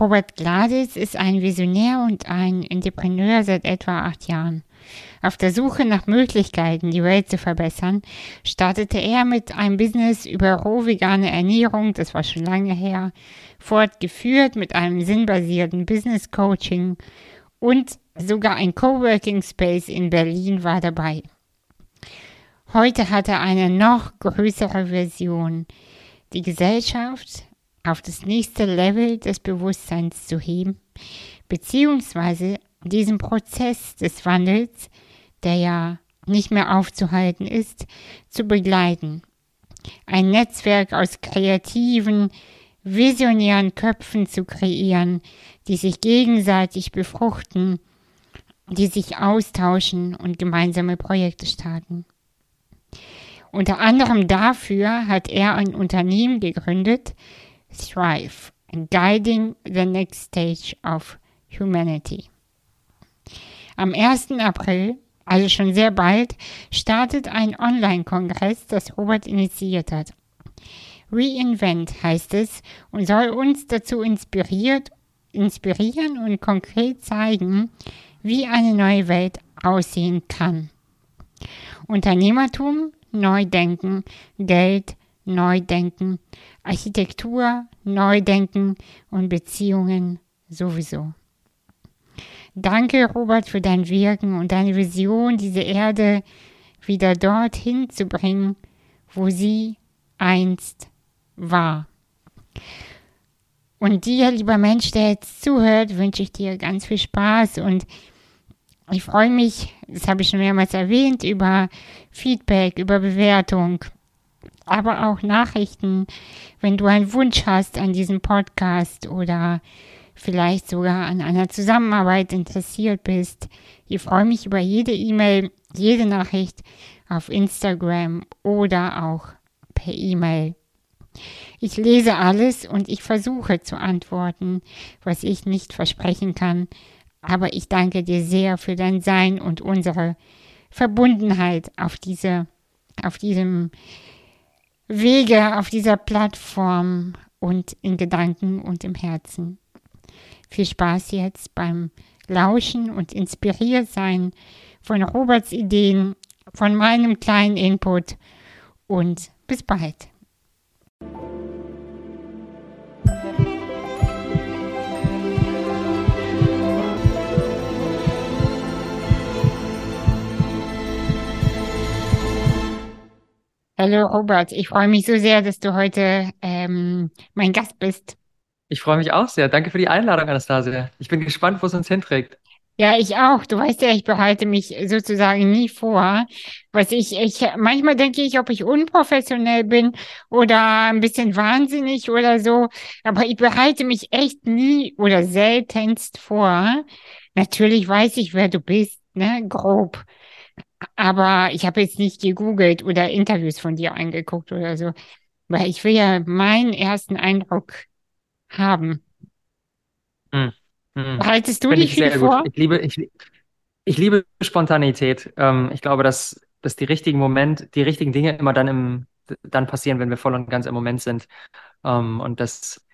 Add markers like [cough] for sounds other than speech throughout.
Robert Gladitz ist ein Visionär und ein Entrepreneur seit etwa acht Jahren. Auf der Suche nach Möglichkeiten, die Welt zu verbessern, startete er mit einem Business über roh-vegane Ernährung, das war schon lange her, fortgeführt mit einem sinnbasierten Business Coaching und sogar ein Coworking Space in Berlin war dabei. Heute hat er eine noch größere Version, die Gesellschaft auf das nächste Level des Bewusstseins zu heben, beziehungsweise diesen Prozess des Wandels, der ja nicht mehr aufzuhalten ist, zu begleiten. Ein Netzwerk aus kreativen, visionären Köpfen zu kreieren, die sich gegenseitig befruchten, die sich austauschen und gemeinsame Projekte starten. Unter anderem dafür hat er ein Unternehmen gegründet, Thrive, Guiding the Next Stage of Humanity. Am 1. April, also schon sehr bald, startet ein Online-Kongress, das Robert initiiert hat. Reinvent heißt es und soll uns dazu inspiriert, inspirieren und konkret zeigen, wie eine neue Welt aussehen kann. Unternehmertum, Neudenken, Geld, Neudenken, Architektur, Neudenken und Beziehungen sowieso. Danke, Robert, für dein Wirken und deine Vision, diese Erde wieder dorthin zu bringen, wo sie einst war. Und dir, lieber Mensch, der jetzt zuhört, wünsche ich dir ganz viel Spaß und ich freue mich, das habe ich schon mehrmals erwähnt, über Feedback, über Bewertung, aber auch Nachrichten, wenn du einen Wunsch hast an diesem Podcast oder vielleicht sogar an einer Zusammenarbeit interessiert bist. Ich freue mich über jede E-Mail, jede Nachricht auf Instagram oder auch per E-Mail. Ich lese alles und ich versuche zu antworten, was ich nicht versprechen kann, aber ich danke dir sehr für dein Sein und unsere Verbundenheit auf diese, auf diesem Wege, auf dieser Plattform und in Gedanken und im Herzen. Viel Spaß jetzt beim Lauschen und inspiriert sein von Roberts Ideen, von meinem kleinen Input und bis bald. Hallo Robert, ich freue mich so sehr, dass du heute ähm, mein Gast bist. Ich freue mich auch sehr. Danke für die Einladung, Anastasia. Ich bin gespannt, wo es uns hinträgt. Ja, ich auch. Du weißt ja, ich behalte mich sozusagen nie vor. Was ich, ich, manchmal denke ich, ob ich unprofessionell bin oder ein bisschen wahnsinnig oder so. Aber ich behalte mich echt nie oder seltenst vor. Natürlich weiß ich, wer du bist, ne, grob. Aber ich habe jetzt nicht gegoogelt oder Interviews von dir angeguckt oder so, weil ich will ja meinen ersten Eindruck haben. Hm, hm. Haltest du Finde dich ich viel vor? gut. Ich liebe, ich, ich liebe Spontanität. Ähm, ich glaube, dass, dass die richtigen Momente, die richtigen Dinge immer dann im, dann passieren, wenn wir voll und ganz im Moment sind. Ähm, und das,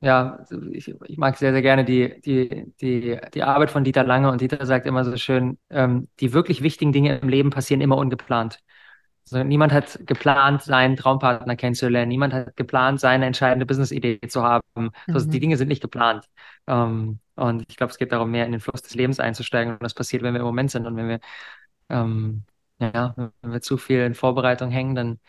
ja, ich, ich mag sehr, sehr gerne die, die, die, die Arbeit von Dieter Lange und Dieter sagt immer so schön, ähm, die wirklich wichtigen Dinge im Leben passieren immer ungeplant. Also niemand hat geplant, seinen Traumpartner kennenzulernen. Niemand hat geplant, seine entscheidende Business-Idee zu haben. Also die Mhm. Dinge sind nicht geplant. Ähm, und ich glaube, es geht darum, mehr in den Fluss des Lebens einzusteigen. Und das passiert, wenn wir im Moment sind. Und wenn wir, ähm, ja, wenn wir zu viel in Vorbereitung hängen, dann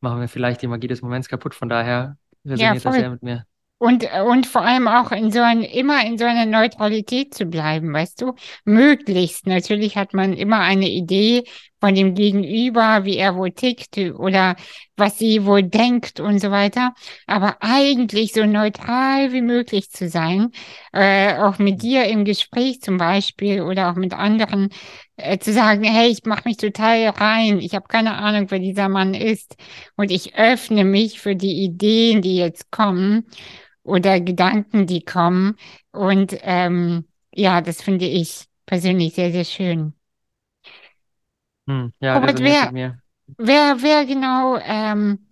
machen wir vielleicht die Magie des Moments kaputt. Von daher Ja, resoniert das voll. sehr mit mir. Und, und vor allem auch in so ein, immer in so einer Neutralität zu bleiben, weißt du? Möglichst. Natürlich hat man immer eine Idee von dem Gegenüber, wie er wohl tickt oder was sie wohl denkt und so weiter. Aber eigentlich so neutral wie möglich zu sein, äh, auch mit dir im Gespräch zum Beispiel oder auch mit anderen, äh, zu sagen, hey, ich mache mich total rein, ich habe keine Ahnung, wer dieser Mann ist und ich öffne mich für die Ideen, die jetzt kommen oder Gedanken, die kommen. Und ähm, ja, das finde ich persönlich sehr, sehr schön. Hm, ja, Robert, wer, wer, wer genau, ähm,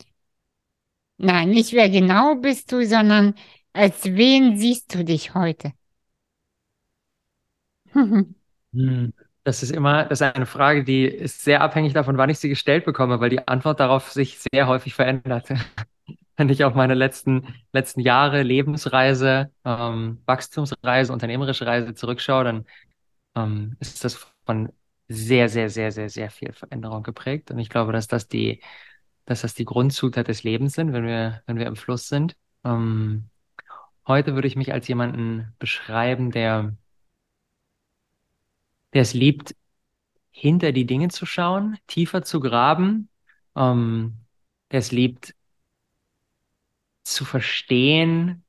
nein, nicht wer genau bist du, sondern Als wen siehst du dich heute? [laughs] Hm. Das ist immer, das ist eine Frage, die ist sehr abhängig davon, wann ich sie gestellt bekomme, weil die Antwort darauf sich sehr häufig verändert. Wenn ich auf meine letzten, letzten Jahre Lebensreise, ähm, Wachstumsreise, unternehmerische Reise zurückschaue, dann ähm, ist das von sehr, sehr, sehr, sehr, sehr viel Veränderung geprägt. Und ich glaube, dass das die, dass das die Grundzutat des Lebens sind, wenn wir, wenn wir im Fluss sind. Ähm, heute würde ich mich als jemanden beschreiben, der der es liebt, hinter die Dinge zu schauen, tiefer zu graben, ähm, der es liebt, zu verstehen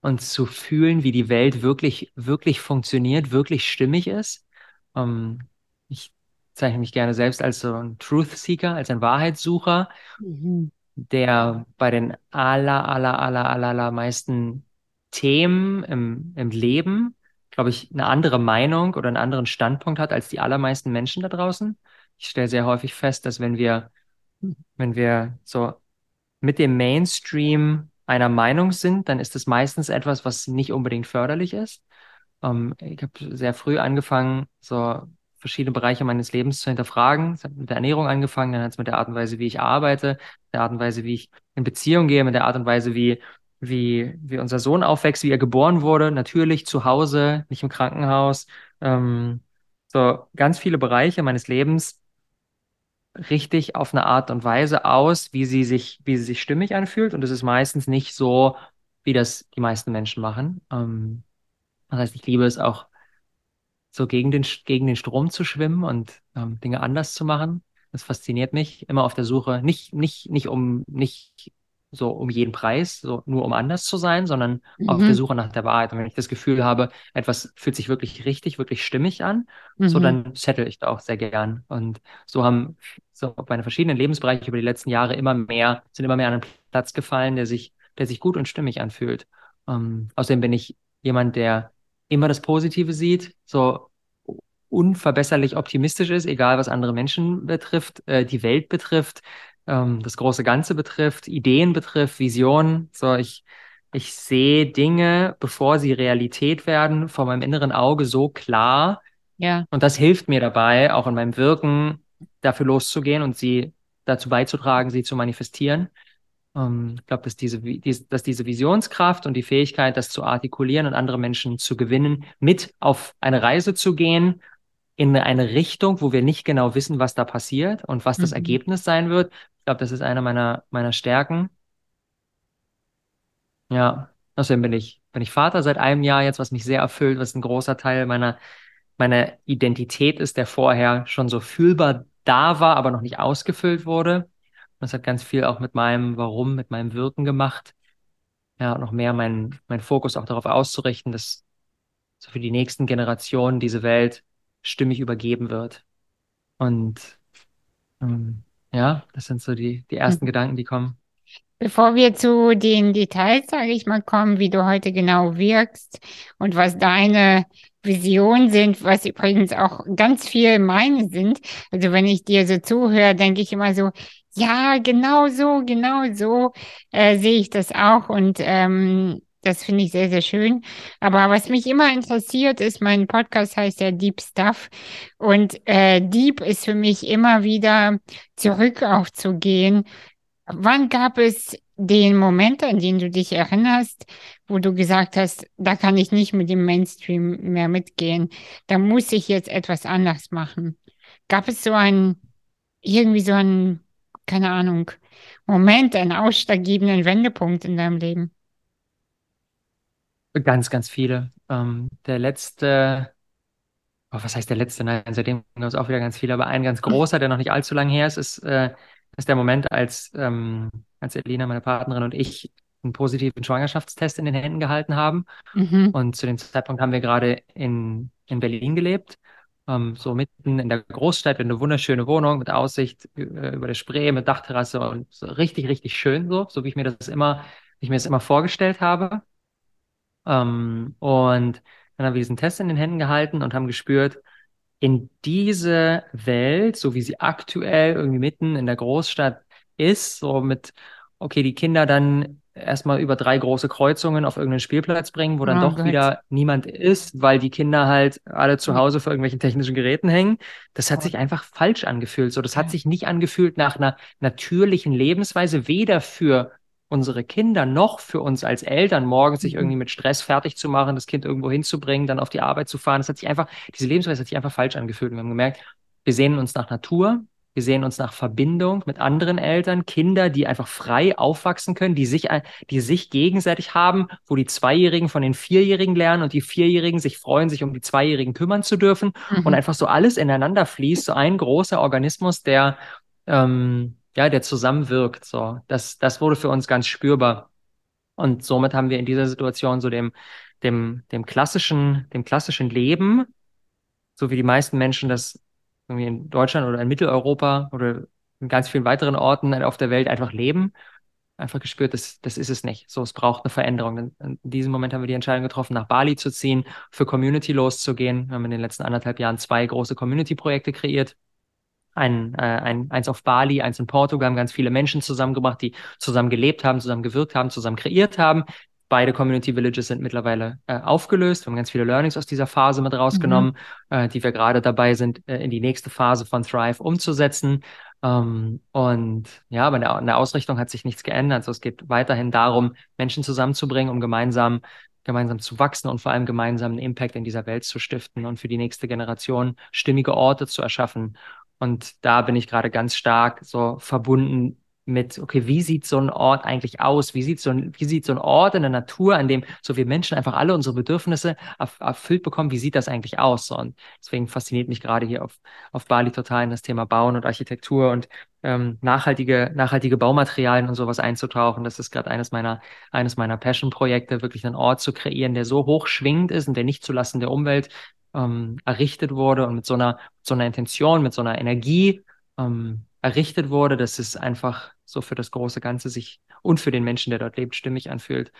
und zu fühlen, wie die Welt wirklich, wirklich funktioniert, wirklich stimmig ist. Ähm, ich zeichne mich gerne selbst als so ein Truth Seeker, als ein Wahrheitssucher, mhm. der bei den aller, aller, aller, aller, aller meisten Themen im, im Leben glaube ich, eine andere Meinung oder einen anderen Standpunkt hat als die allermeisten Menschen da draußen. Ich stelle sehr häufig fest, dass wenn wir, wenn wir so mit dem Mainstream einer Meinung sind, dann ist das meistens etwas, was nicht unbedingt förderlich ist. Ähm, ich habe sehr früh angefangen, so verschiedene Bereiche meines Lebens zu hinterfragen. Es hat mit der Ernährung angefangen, dann hat es mit der Art und Weise, wie ich arbeite, der Art und Weise, wie ich in Beziehung gehe, mit der Art und Weise, wie wie, wie unser Sohn aufwächst, wie er geboren wurde, natürlich zu Hause, nicht im Krankenhaus. Ähm, so ganz viele Bereiche meines Lebens richtig auf eine Art und Weise aus, wie sie sich, wie sie sich stimmig anfühlt. Und es ist meistens nicht so, wie das die meisten Menschen machen. Ähm, das heißt, ich liebe es auch, so gegen den, gegen den Strom zu schwimmen und ähm, Dinge anders zu machen. Das fasziniert mich. Immer auf der Suche, nicht, nicht, nicht um, nicht so um jeden Preis, so nur um anders zu sein, sondern mhm. auf der Suche nach der Wahrheit. Und wenn ich das Gefühl habe, etwas fühlt sich wirklich richtig, wirklich stimmig an, mhm. so dann settle ich da auch sehr gern. Und so haben so meine verschiedenen Lebensbereiche über die letzten Jahre immer mehr, sind immer mehr an einen Platz gefallen, der sich, der sich gut und stimmig anfühlt. Ähm, außerdem bin ich jemand, der immer das Positive sieht, so unverbesserlich optimistisch ist, egal was andere Menschen betrifft, äh, die Welt betrifft, ähm, das große Ganze betrifft, Ideen betrifft, Visionen. So, ich, ich sehe Dinge, bevor sie Realität werden, vor meinem inneren Auge so klar. Ja. Und das hilft mir dabei, auch in meinem Wirken dafür loszugehen und sie dazu beizutragen, sie zu manifestieren. Ähm, ich glaube, dass diese, dass diese Visionskraft und die Fähigkeit, das zu artikulieren und andere Menschen zu gewinnen, mit auf eine Reise zu gehen in eine Richtung, wo wir nicht genau wissen, was da passiert und was das mhm. Ergebnis sein wird, ich glaube, das ist eine meiner, meiner Stärken. Ja, außerdem bin ich, bin ich Vater seit einem Jahr jetzt, was mich sehr erfüllt, was ein großer Teil meiner, meiner Identität ist, der vorher schon so fühlbar da war, aber noch nicht ausgefüllt wurde. das hat ganz viel auch mit meinem Warum, mit meinem Wirken gemacht. Ja, noch mehr meinen mein Fokus auch darauf auszurichten, dass so für die nächsten Generationen diese Welt stimmig übergeben wird. Und ähm, ja, das sind so die, die ersten mhm. Gedanken, die kommen. Bevor wir zu den Details, sage ich mal, kommen, wie du heute genau wirkst und was deine Visionen sind, was übrigens auch ganz viel meine sind. Also wenn ich dir so zuhöre, denke ich immer so, ja, genau so, genau so äh, sehe ich das auch. Und ähm, das finde ich sehr, sehr schön. Aber was mich immer interessiert, ist, mein Podcast heißt ja Deep Stuff. Und äh, Deep ist für mich immer wieder zurück aufzugehen. Wann gab es den Moment, an den du dich erinnerst, wo du gesagt hast, da kann ich nicht mit dem Mainstream mehr mitgehen. Da muss ich jetzt etwas anders machen. Gab es so einen, irgendwie so einen, keine Ahnung, Moment, einen ausschlaggebenden Wendepunkt in deinem Leben? Ganz, ganz viele. Ähm, der letzte, oh, was heißt der letzte? Nein, seitdem gab es auch wieder ganz viele, aber ein ganz großer, der noch nicht allzu lang her ist, ist, äh, ist der Moment, als, ähm, als Elina, meine Partnerin und ich einen positiven Schwangerschaftstest in den Händen gehalten haben. Mhm. Und zu dem Zeitpunkt haben wir gerade in, in Berlin gelebt. Ähm, so mitten in der Großstadt, eine wunderschöne Wohnung mit Aussicht äh, über der Spree, mit Dachterrasse und so richtig, richtig schön so, so wie ich mir das immer, wie ich mir das immer vorgestellt habe. Ähm, und dann haben wir diesen Test in den Händen gehalten und haben gespürt, in diese Welt, so wie sie aktuell irgendwie mitten in der Großstadt ist, so mit, okay, die Kinder dann erstmal über drei große Kreuzungen auf irgendeinen Spielplatz bringen, wo dann Oh doch Gott. wieder niemand ist, weil die Kinder halt alle zu Ja. Hause vor irgendwelchen technischen Geräten hängen. Das hat Gott. sich einfach falsch angefühlt. So, das hat Ja. sich nicht angefühlt nach einer natürlichen Lebensweise, weder für unsere Kinder noch für uns als Eltern, morgens sich Mhm. irgendwie mit Stress fertig zu machen, das Kind irgendwo hinzubringen, dann auf die Arbeit zu fahren. Das hat sich einfach, diese Lebensweise hat sich einfach falsch angefühlt. Und wir haben gemerkt, wir sehnen uns nach Natur, wir sehen uns nach Verbindung mit anderen Eltern, Kinder, die einfach frei aufwachsen können, die sich, die sich gegenseitig haben, wo die Zweijährigen von den Vierjährigen lernen und die Vierjährigen sich freuen, sich um die Zweijährigen kümmern zu dürfen Mhm. und einfach so alles ineinander fließt, so ein großer Organismus, der, ähm, ja, der zusammenwirkt. So, das, das wurde für uns ganz spürbar. Und somit haben wir in dieser Situation so dem, dem, dem klassischen, dem klassischen Leben, so wie die meisten Menschen das irgendwie in Deutschland oder in Mitteleuropa oder in ganz vielen weiteren Orten auf der Welt einfach leben, einfach gespürt, das, das ist es nicht. So, es braucht eine Veränderung. In, diesem Moment haben wir die Entscheidung getroffen, nach Bali zu ziehen, für Community loszugehen. Wir haben in den letzten anderthalb Jahren zwei große Community-Projekte kreiert. Ein, äh, ein, eins auf Bali, eins in Portugal, haben ganz viele Menschen zusammengebracht, die zusammen gelebt haben, zusammen gewirkt haben, zusammen kreiert haben. Beide Community Villages sind mittlerweile äh, aufgelöst. Wir haben ganz viele Learnings aus dieser Phase mit rausgenommen, mhm. äh, die wir gerade dabei sind, äh, in die nächste Phase von Thrive umzusetzen. Ähm, und ja, aber in der, in der Ausrichtung hat sich nichts geändert. Also es geht weiterhin darum, Menschen zusammenzubringen, um gemeinsam gemeinsam zu wachsen und vor allem gemeinsam einen Impact in dieser Welt zu stiften und für die nächste Generation stimmige Orte zu erschaffen. Und da bin ich gerade ganz stark so verbunden mit, okay, wie sieht so ein Ort eigentlich aus? Wie sieht so ein, wie sieht so ein Ort in der Natur, an dem so wir Menschen einfach alle unsere Bedürfnisse erf erfüllt bekommen? Wie sieht das eigentlich aus? Und deswegen fasziniert mich gerade hier auf, auf Bali total in das Thema Bauen und Architektur und ähm, nachhaltige, nachhaltige Baumaterialien und sowas einzutauchen. Das ist gerade eines meiner, eines meiner Passion-Projekte, wirklich einen Ort zu kreieren, der so hoch schwingend ist und der nicht zulasten der Umwelt ähm, errichtet wurde und mit so einer, so einer Intention, mit so einer Energie ähm, errichtet wurde, dass es einfach so für das große Ganze sich und für den Menschen, der dort lebt, stimmig anfühlt.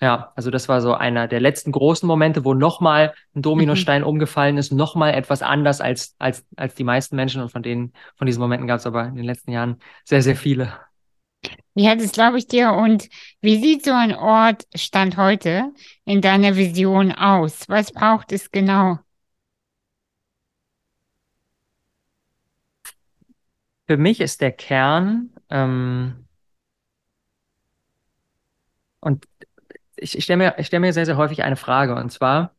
Ja, also das war so einer der letzten großen Momente, wo nochmal ein Dominostein mhm. umgefallen ist, nochmal etwas anders als, als, als die meisten Menschen. Und von denen, von diesen Momenten gab es aber in den letzten Jahren sehr, sehr viele. Ja, das glaube ich dir. Und wie sieht so ein Ort Stand heute in deiner Vision aus? Was braucht es genau? Für mich ist der Kern, ähm, und ich, ich stelle mir, ich stell mir sehr, sehr häufig eine Frage, und zwar,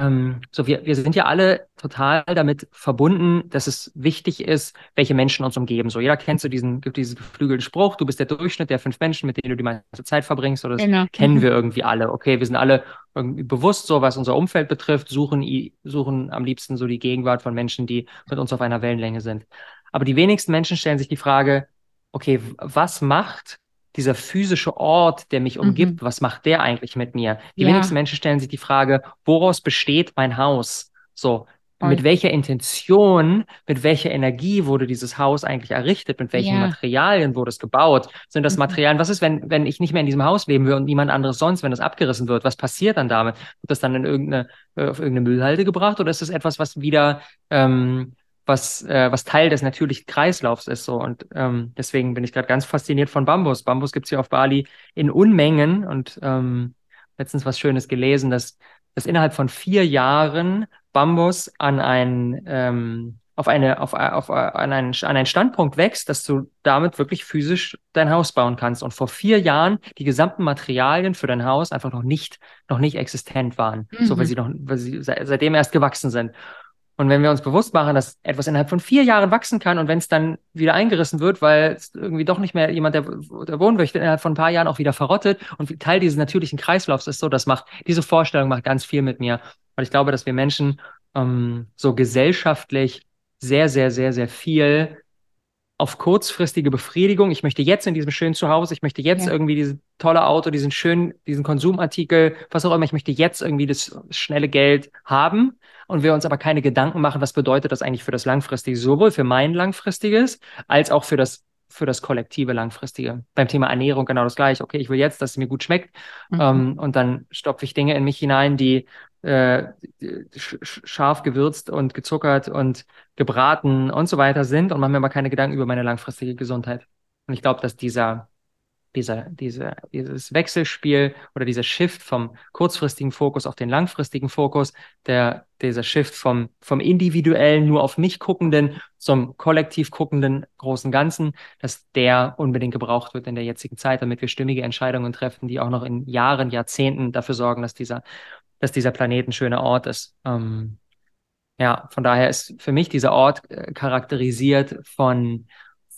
ähm, so wir, wir sind ja alle total damit verbunden, dass es wichtig ist, welche Menschen uns umgeben. So jeder kennt so diesen, gibt diesen geflügelten Spruch, du bist der Durchschnitt der fünf Menschen, mit denen du die meiste Zeit verbringst. Oder das Genau. kennen Mhm. wir irgendwie alle. Okay, wir sind alle irgendwie bewusst, so was unser Umfeld betrifft, suchen, suchen am liebsten so die Gegenwart von Menschen, die mit uns auf einer Wellenlänge sind. Aber die wenigsten Menschen stellen sich die Frage, okay, was macht dieser physische Ort, der mich umgibt, was macht der eigentlich mit mir? Die Mhm. Ja. wenigsten Menschen stellen sich die Frage, woraus besteht mein Haus? So, mit Voll. welcher Intention, mit welcher Energie wurde dieses Haus eigentlich errichtet? Mit welchen Ja. Materialien wurde es gebaut? Sind das Mhm. Materialien, was ist, wenn, wenn ich nicht mehr in diesem Haus leben will und niemand anderes sonst, wenn das abgerissen wird? Was passiert dann damit? Wird das dann in irgendeine, äh, auf irgendeine Müllhalde gebracht oder ist es etwas, was wieder, ähm, was, äh, was Teil des natürlichen Kreislaufs ist so. Und ähm, deswegen bin ich gerade ganz fasziniert von Bambus. Bambus gibt's hier auf Bali in Unmengen und ähm, letztens was Schönes gelesen, dass, dass innerhalb von vier Jahren Bambus an ein ähm, auf eine auf, auf an einen, an einen Standpunkt wächst, dass du damit wirklich physisch dein Haus bauen kannst. Und vor vier Jahren die gesamten Materialien für dein Haus einfach noch nicht noch nicht existent waren, so weil Mhm. sie noch weil sie se- seitdem erst gewachsen sind. Und wenn wir uns bewusst machen, dass etwas innerhalb von vier Jahren wachsen kann und wenn es dann wieder eingerissen wird, weil es irgendwie doch nicht mehr jemand, der, der wohnen möchte, innerhalb von ein paar Jahren auch wieder verrottet und Teil dieses natürlichen Kreislaufs ist so, das macht, diese Vorstellung macht ganz viel mit mir. Und ich glaube, dass wir Menschen ähm, so gesellschaftlich sehr, sehr, sehr, sehr viel auf kurzfristige Befriedigung. Ich möchte jetzt in diesem schönen Zuhause, ich möchte jetzt Ja. irgendwie dieses tolle Auto, diesen schönen, diesen Konsumartikel, was auch immer, ich möchte jetzt irgendwie das schnelle Geld haben und wir uns aber keine Gedanken machen, was bedeutet das eigentlich für das Langfristige, sowohl für mein Langfristiges als auch für das für das kollektive Langfristige. Beim Thema Ernährung genau das gleiche. Okay, ich will jetzt, dass es mir gut schmeckt Mhm. ähm, und dann stopfe ich Dinge in mich hinein, die äh, sch sch- scharf gewürzt und gezuckert und gebraten und so weiter sind und mache mir aber keine Gedanken über meine langfristige Gesundheit. Und ich glaube, dass dieser, dieser, diese, dieses Wechselspiel oder dieser Shift vom kurzfristigen Fokus auf den langfristigen Fokus, der, dieser Shift vom, vom individuellen, nur auf mich guckenden zum kollektiv guckenden großen Ganzen, dass der unbedingt gebraucht wird in der jetzigen Zeit, damit wir stimmige Entscheidungen treffen, die auch noch in Jahren, Jahrzehnten dafür sorgen, dass dieser, dass dieser Planet ein schöner Ort ist. Ähm, ja, von daher ist für mich dieser Ort äh, charakterisiert von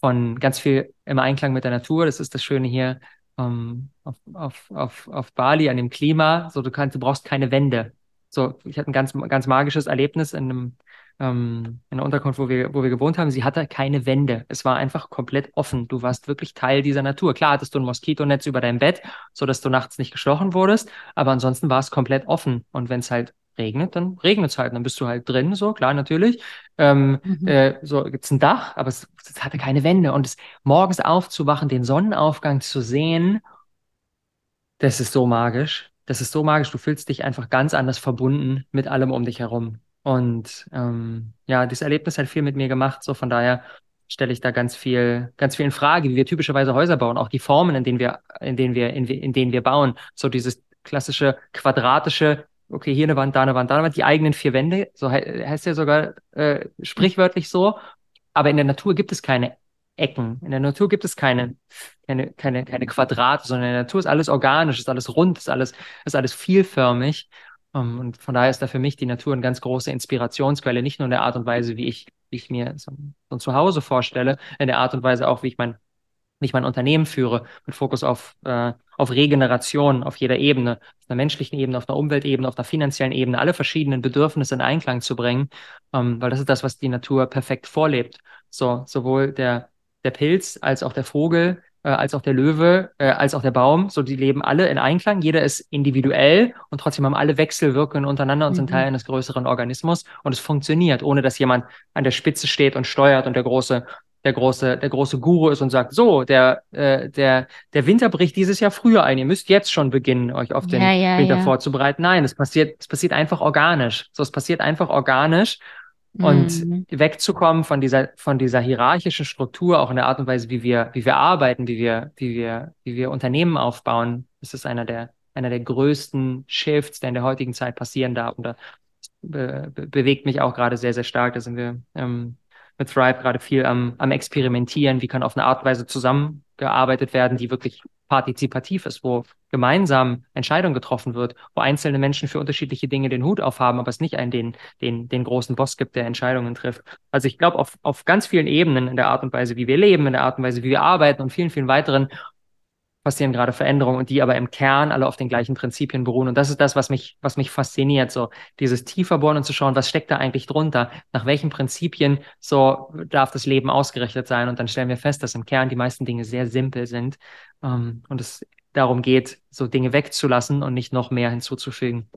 von ganz viel im Einklang mit der Natur. Das ist das Schöne hier ähm, auf, auf, auf, auf Bali, an dem Klima. So, du kannst, du brauchst keine Wände. So, ich hatte ein ganz, ganz magisches Erlebnis in einem ähm, in der Unterkunft, wo wir, wo wir gewohnt haben. Sie hatte keine Wände. Es war einfach komplett offen. Du warst wirklich Teil dieser Natur. Klar hattest du ein Moskitonetz über deinem Bett, so dass du nachts nicht gestochen wurdest, aber ansonsten war es komplett offen. Und wenn es halt regnet, dann regnet es halt. Dann bist du halt drin, so, klar, natürlich. Ähm, mhm. äh, so gibt's ein Dach, aber es, es, hatte keine Wände. Und es, morgens aufzuwachen, den Sonnenaufgang zu sehen, das ist so magisch. Das ist so magisch. Du fühlst dich einfach ganz anders verbunden mit allem um dich herum. Und ähm, ja, dieses Erlebnis hat viel mit mir gemacht. So von daher stelle ich da ganz viel, ganz viel in Frage, wie wir typischerweise Häuser bauen, auch die Formen, in denen wir, in denen wir, in, in denen wir bauen. So dieses klassische quadratische, okay, hier eine Wand, da eine Wand, da eine Wand, die eigenen vier Wände, so he heißt ja sogar äh, sprichwörtlich so. Aber in der Natur gibt es keine Ecken. In der Natur gibt es keine, keine, keine, keine Quadrate, sondern in der Natur ist alles organisch, ist alles rund, ist alles, ist alles vielförmig. Um, ähm, und von daher ist da für mich die Natur eine ganz große Inspirationsquelle, nicht nur in der Art und Weise, wie ich, wie ich mir so, so ein Zuhause vorstelle, in der Art und Weise auch, wie ich mein wie ich mein Unternehmen führe, mit Fokus auf, äh, auf Regeneration auf jeder Ebene, auf einer menschlichen Ebene, auf einer Umweltebene, auf einer finanziellen Ebene, alle verschiedenen Bedürfnisse in Einklang zu bringen, ähm, weil das ist das, was die Natur perfekt vorlebt. So, sowohl der, der Pilz als auch der Vogel, äh, als auch der Löwe, äh, als auch der Baum, so die leben alle in Einklang, jeder ist individuell und trotzdem haben alle Wechselwirkungen untereinander und mhm. sind Teil eines größeren Organismus und es funktioniert, ohne dass jemand an der Spitze steht und steuert und der große der große, der große Guru ist und sagt, so, der, äh, der, der Winter bricht dieses Jahr früher ein. Ihr müsst jetzt schon beginnen, euch auf den ja, ja, Winter ja. vorzubereiten. Nein, es passiert, es passiert einfach organisch. So, es passiert einfach organisch. Und mhm. wegzukommen von dieser, von dieser hierarchischen Struktur, auch in der Art und Weise, wie wir, wie wir arbeiten, wie wir, wie wir, wie wir Unternehmen aufbauen, das ist einer der, einer der größten Shifts, der in der heutigen Zeit passieren darf. Und da be, be, bewegt mich auch gerade sehr, sehr stark. Da sind wir ähm, mit Thrive gerade viel am, am Experimentieren, wie kann auf eine Art und Weise zusammengearbeitet werden, die wirklich partizipativ ist, wo gemeinsam Entscheidung getroffen wird, wo einzelne Menschen für unterschiedliche Dinge den Hut aufhaben, aber es nicht einen den, den, den großen Boss gibt, der Entscheidungen trifft. Also ich glaube, auf, auf ganz vielen Ebenen in der Art und Weise, wie wir leben, in der Art und Weise, wie wir arbeiten und vielen, vielen weiteren passieren gerade Veränderungen und die aber im Kern alle auf den gleichen Prinzipien beruhen. Und das ist das, was mich, was mich fasziniert, so dieses tiefer bohren und zu schauen, was steckt da eigentlich drunter? Nach welchen Prinzipien so darf das Leben ausgerichtet sein? Und dann stellen wir fest, dass im Kern die meisten Dinge sehr simpel sind ähm, und es darum geht, so Dinge wegzulassen und nicht noch mehr hinzuzufügen.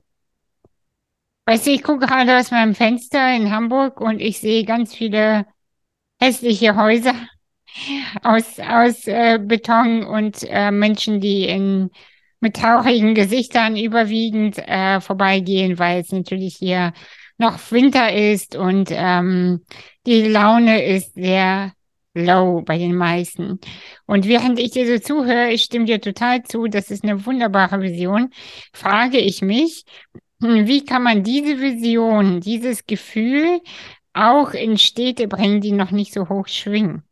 Weißt du, ich gucke gerade aus meinem Fenster in Hamburg und ich sehe ganz viele hässliche Häuser aus, aus äh, Beton und äh, Menschen, die in, mit traurigen Gesichtern überwiegend äh, vorbeigehen, weil es natürlich hier noch Winter ist und ähm, die Laune ist sehr low bei den meisten. Und während ich dir so zuhöre, ich stimme dir total zu, das ist eine wunderbare Vision, frage ich mich, wie kann man diese Vision, dieses Gefühl auch in Städte bringen, die noch nicht so hoch schwingen?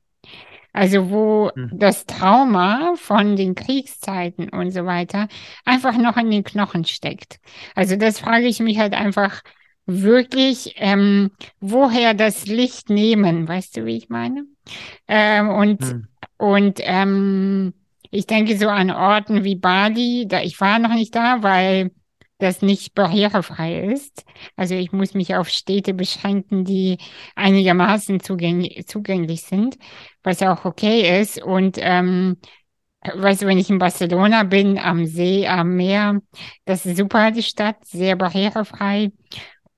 Also wo hm. das Trauma von den Kriegszeiten und so weiter einfach noch in den Knochen steckt. Also das frage ich mich halt einfach wirklich, ähm, woher das Licht nehmen, weißt du, wie ich meine? Ähm, und hm. und ähm, ich denke so an Orten wie Bali, da ich war noch nicht da, weil das nicht barrierefrei ist. Also ich muss mich auf Städte beschränken, die einigermaßen zugänglich, zugänglich sind, was auch okay ist. Und ähm, weißt du, wenn ich in Barcelona bin, am See, am Meer, das ist super, die Stadt, sehr barrierefrei.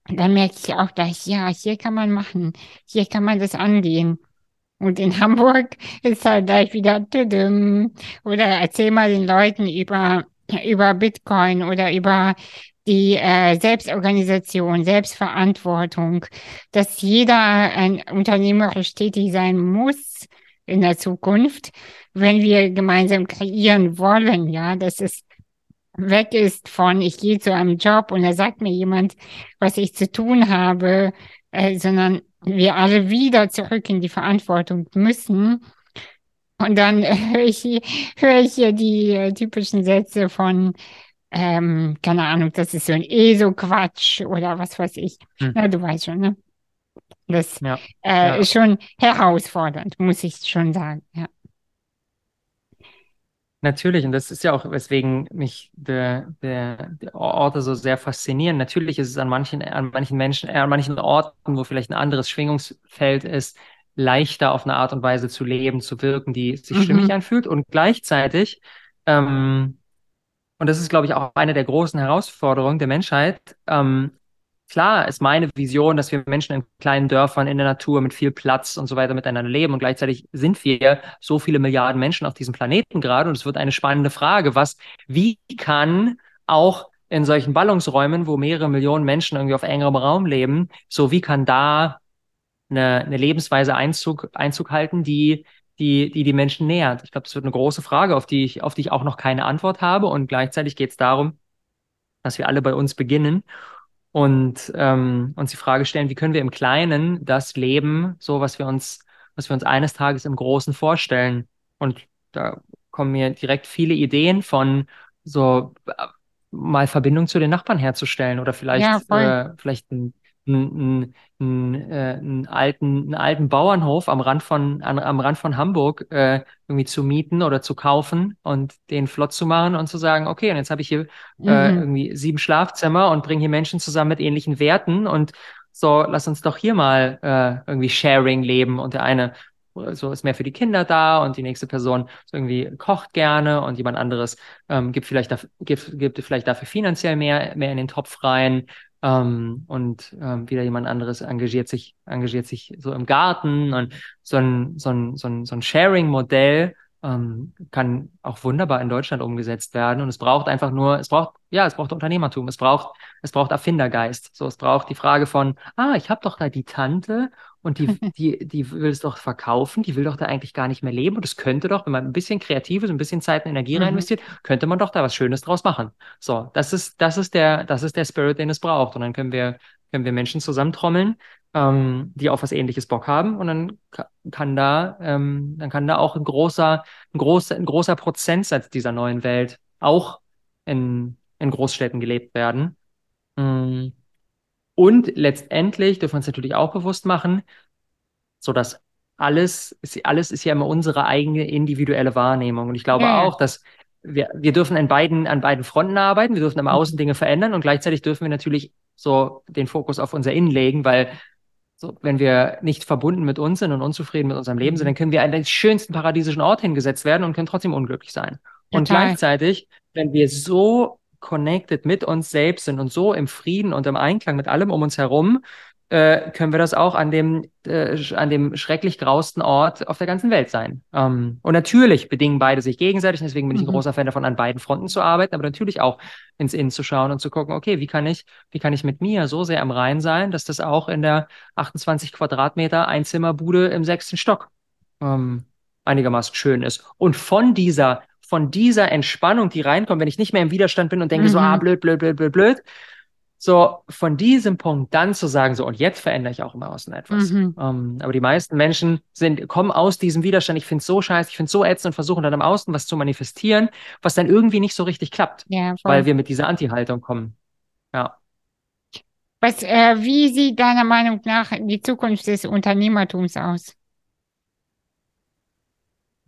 Und dann merke ich auch gleich, ja, hier kann man machen, hier kann man das angehen. Und in Hamburg ist halt gleich wieder, oder erzähl mal den Leuten über über Bitcoin oder über die äh, Selbstorganisation, Selbstverantwortung, dass jeder ein unternehmerisch tätig sein muss, in der Zukunft, wenn wir gemeinsam kreieren wollen, ja, dass es weg ist von, ich gehe zu einem Job und da sagt mir jemand, was ich zu tun habe, äh, sondern wir alle wieder zurück in die Verantwortung müssen. Und dann [laughs] höre ich, hör ich hier die äh, typischen Sätze von, ähm, keine Ahnung, das ist so ein ESO-Quatsch oder was weiß ich. Hm. Ja, du weißt schon, ne? Das ja. Äh, ja. ist schon herausfordernd, muss ich schon sagen, ja. Natürlich, und das ist ja auch, weswegen mich der, der, der Orte so sehr faszinieren. Natürlich ist es an manchen, an manchen Menschen, äh, an manchen Orten, wo vielleicht ein anderes Schwingungsfeld ist, leichter auf eine Art und Weise zu leben, zu wirken, die sich mhm. stimmig anfühlt. Und gleichzeitig, ähm, und das ist, glaube ich, auch eine der großen Herausforderungen der Menschheit, ähm, klar ist meine Vision, dass wir Menschen in kleinen Dörfern in der Natur mit viel Platz und so weiter miteinander leben und gleichzeitig sind wir so viele Milliarden Menschen auf diesem Planeten gerade und es wird eine spannende Frage, was, wie kann auch in solchen Ballungsräumen, wo mehrere Millionen Menschen irgendwie auf engerem Raum leben, so wie kann da eine, eine Lebensweise Einzug, Einzug halten, die die, die die Menschen nähert. Ich glaube, das wird eine große Frage, auf die ich, auf die ich auch noch keine Antwort habe. Und gleichzeitig geht es darum, dass wir alle bei uns beginnen und ähm, uns die Frage stellen, wie können wir im Kleinen das leben, so was wir uns, was wir uns eines Tages im Großen vorstellen. Und da kommen mir direkt viele Ideen von so äh, mal Verbindung zu den Nachbarn herzustellen oder vielleicht, ja, äh, vielleicht ein, ein, ein, äh, einen, alten, einen alten Bauernhof am Rand von, an, am Rand von Hamburg äh, irgendwie zu mieten oder zu kaufen und den flott zu machen und zu sagen, okay, und jetzt habe ich hier äh, mhm. irgendwie sieben Schlafzimmer und bringe hier Menschen zusammen mit ähnlichen Werten und so, lass uns doch hier mal äh, irgendwie Sharing leben und der eine so ist mehr für die Kinder da und die nächste Person irgendwie kocht gerne und jemand anderes ähm, gibt vielleicht dafür, gibt, gibt vielleicht dafür finanziell mehr mehr in den Topf rein ähm, und ähm, wieder jemand anderes engagiert sich, engagiert sich so im Garten und so ein, so ein, so ein, so ein Sharing-Modell ähm, kann auch wunderbar in Deutschland umgesetzt werden. Und es braucht einfach nur, es braucht, ja, es braucht Unternehmertum, es braucht, es braucht Erfindergeist. So, es braucht die Frage von, ah, ich habe doch da die Tante und die, [laughs] die, die will es doch verkaufen, die will doch da eigentlich gar nicht mehr leben. Und es könnte doch, wenn man ein bisschen Kreatives, ein bisschen Zeit und Energie mhm. rein investiert, könnte man doch da was Schönes draus machen. So, das ist, das ist der, das ist der Spirit, den es braucht. Und dann können wir, können wir Menschen zusammentrommeln, ähm, die auf was ähnliches Bock haben. Und dann kann da, ähm, dann kann da auch ein großer, ein großer, ein großer Prozentsatz dieser neuen Welt auch in, in Großstädten gelebt werden. Mm. Und letztendlich dürfen wir uns natürlich auch bewusst machen, so dass alles, ist, alles ist ja immer unsere eigene individuelle Wahrnehmung. Und ich glaube ja. auch, dass wir, wir dürfen an beiden, an beiden Fronten arbeiten, wir dürfen am Außen Dinge verändern und gleichzeitig dürfen wir natürlich so den Fokus auf unser Innen legen, weil so, wenn wir nicht verbunden mit uns sind und unzufrieden mit unserem Leben sind, mhm. dann können wir an den schönsten paradiesischen Ort hingesetzt werden und können trotzdem unglücklich sein. Total. Und gleichzeitig, wenn wir so connected mit uns selbst sind und so im Frieden und im Einklang mit allem um uns herum, äh, können wir das auch an dem, äh, an dem schrecklich grausten Ort auf der ganzen Welt sein. Ähm, und natürlich bedingen beide sich gegenseitig, deswegen bin ich ein mhm. großer Fan davon, an beiden Fronten zu arbeiten, aber natürlich auch ins Innen zu schauen und zu gucken, okay, wie kann ich, wie kann ich mit mir so sehr am Rhein sein, dass das auch in der 28 Quadratmeter Einzimmerbude im sechsten Stock ähm, einigermaßen schön ist. Und von dieser, von dieser Entspannung, die reinkommt, wenn ich nicht mehr im Widerstand bin und denke mhm. so, ah, blöd, blöd, blöd, blöd, blöd, so von diesem Punkt dann zu sagen, so und jetzt verändere ich auch im Außen etwas. Mhm. Um, ähm, aber die meisten Menschen sind, kommen aus diesem Widerstand, ich finde es so scheiße, ich finde es so ätzend und versuchen dann im Außen was zu manifestieren, was dann irgendwie nicht so richtig klappt, ja, weil wir mit dieser Anti-Haltung kommen. Ja. Was, äh, wie sieht deiner Meinung nach die Zukunft des Unternehmertums aus?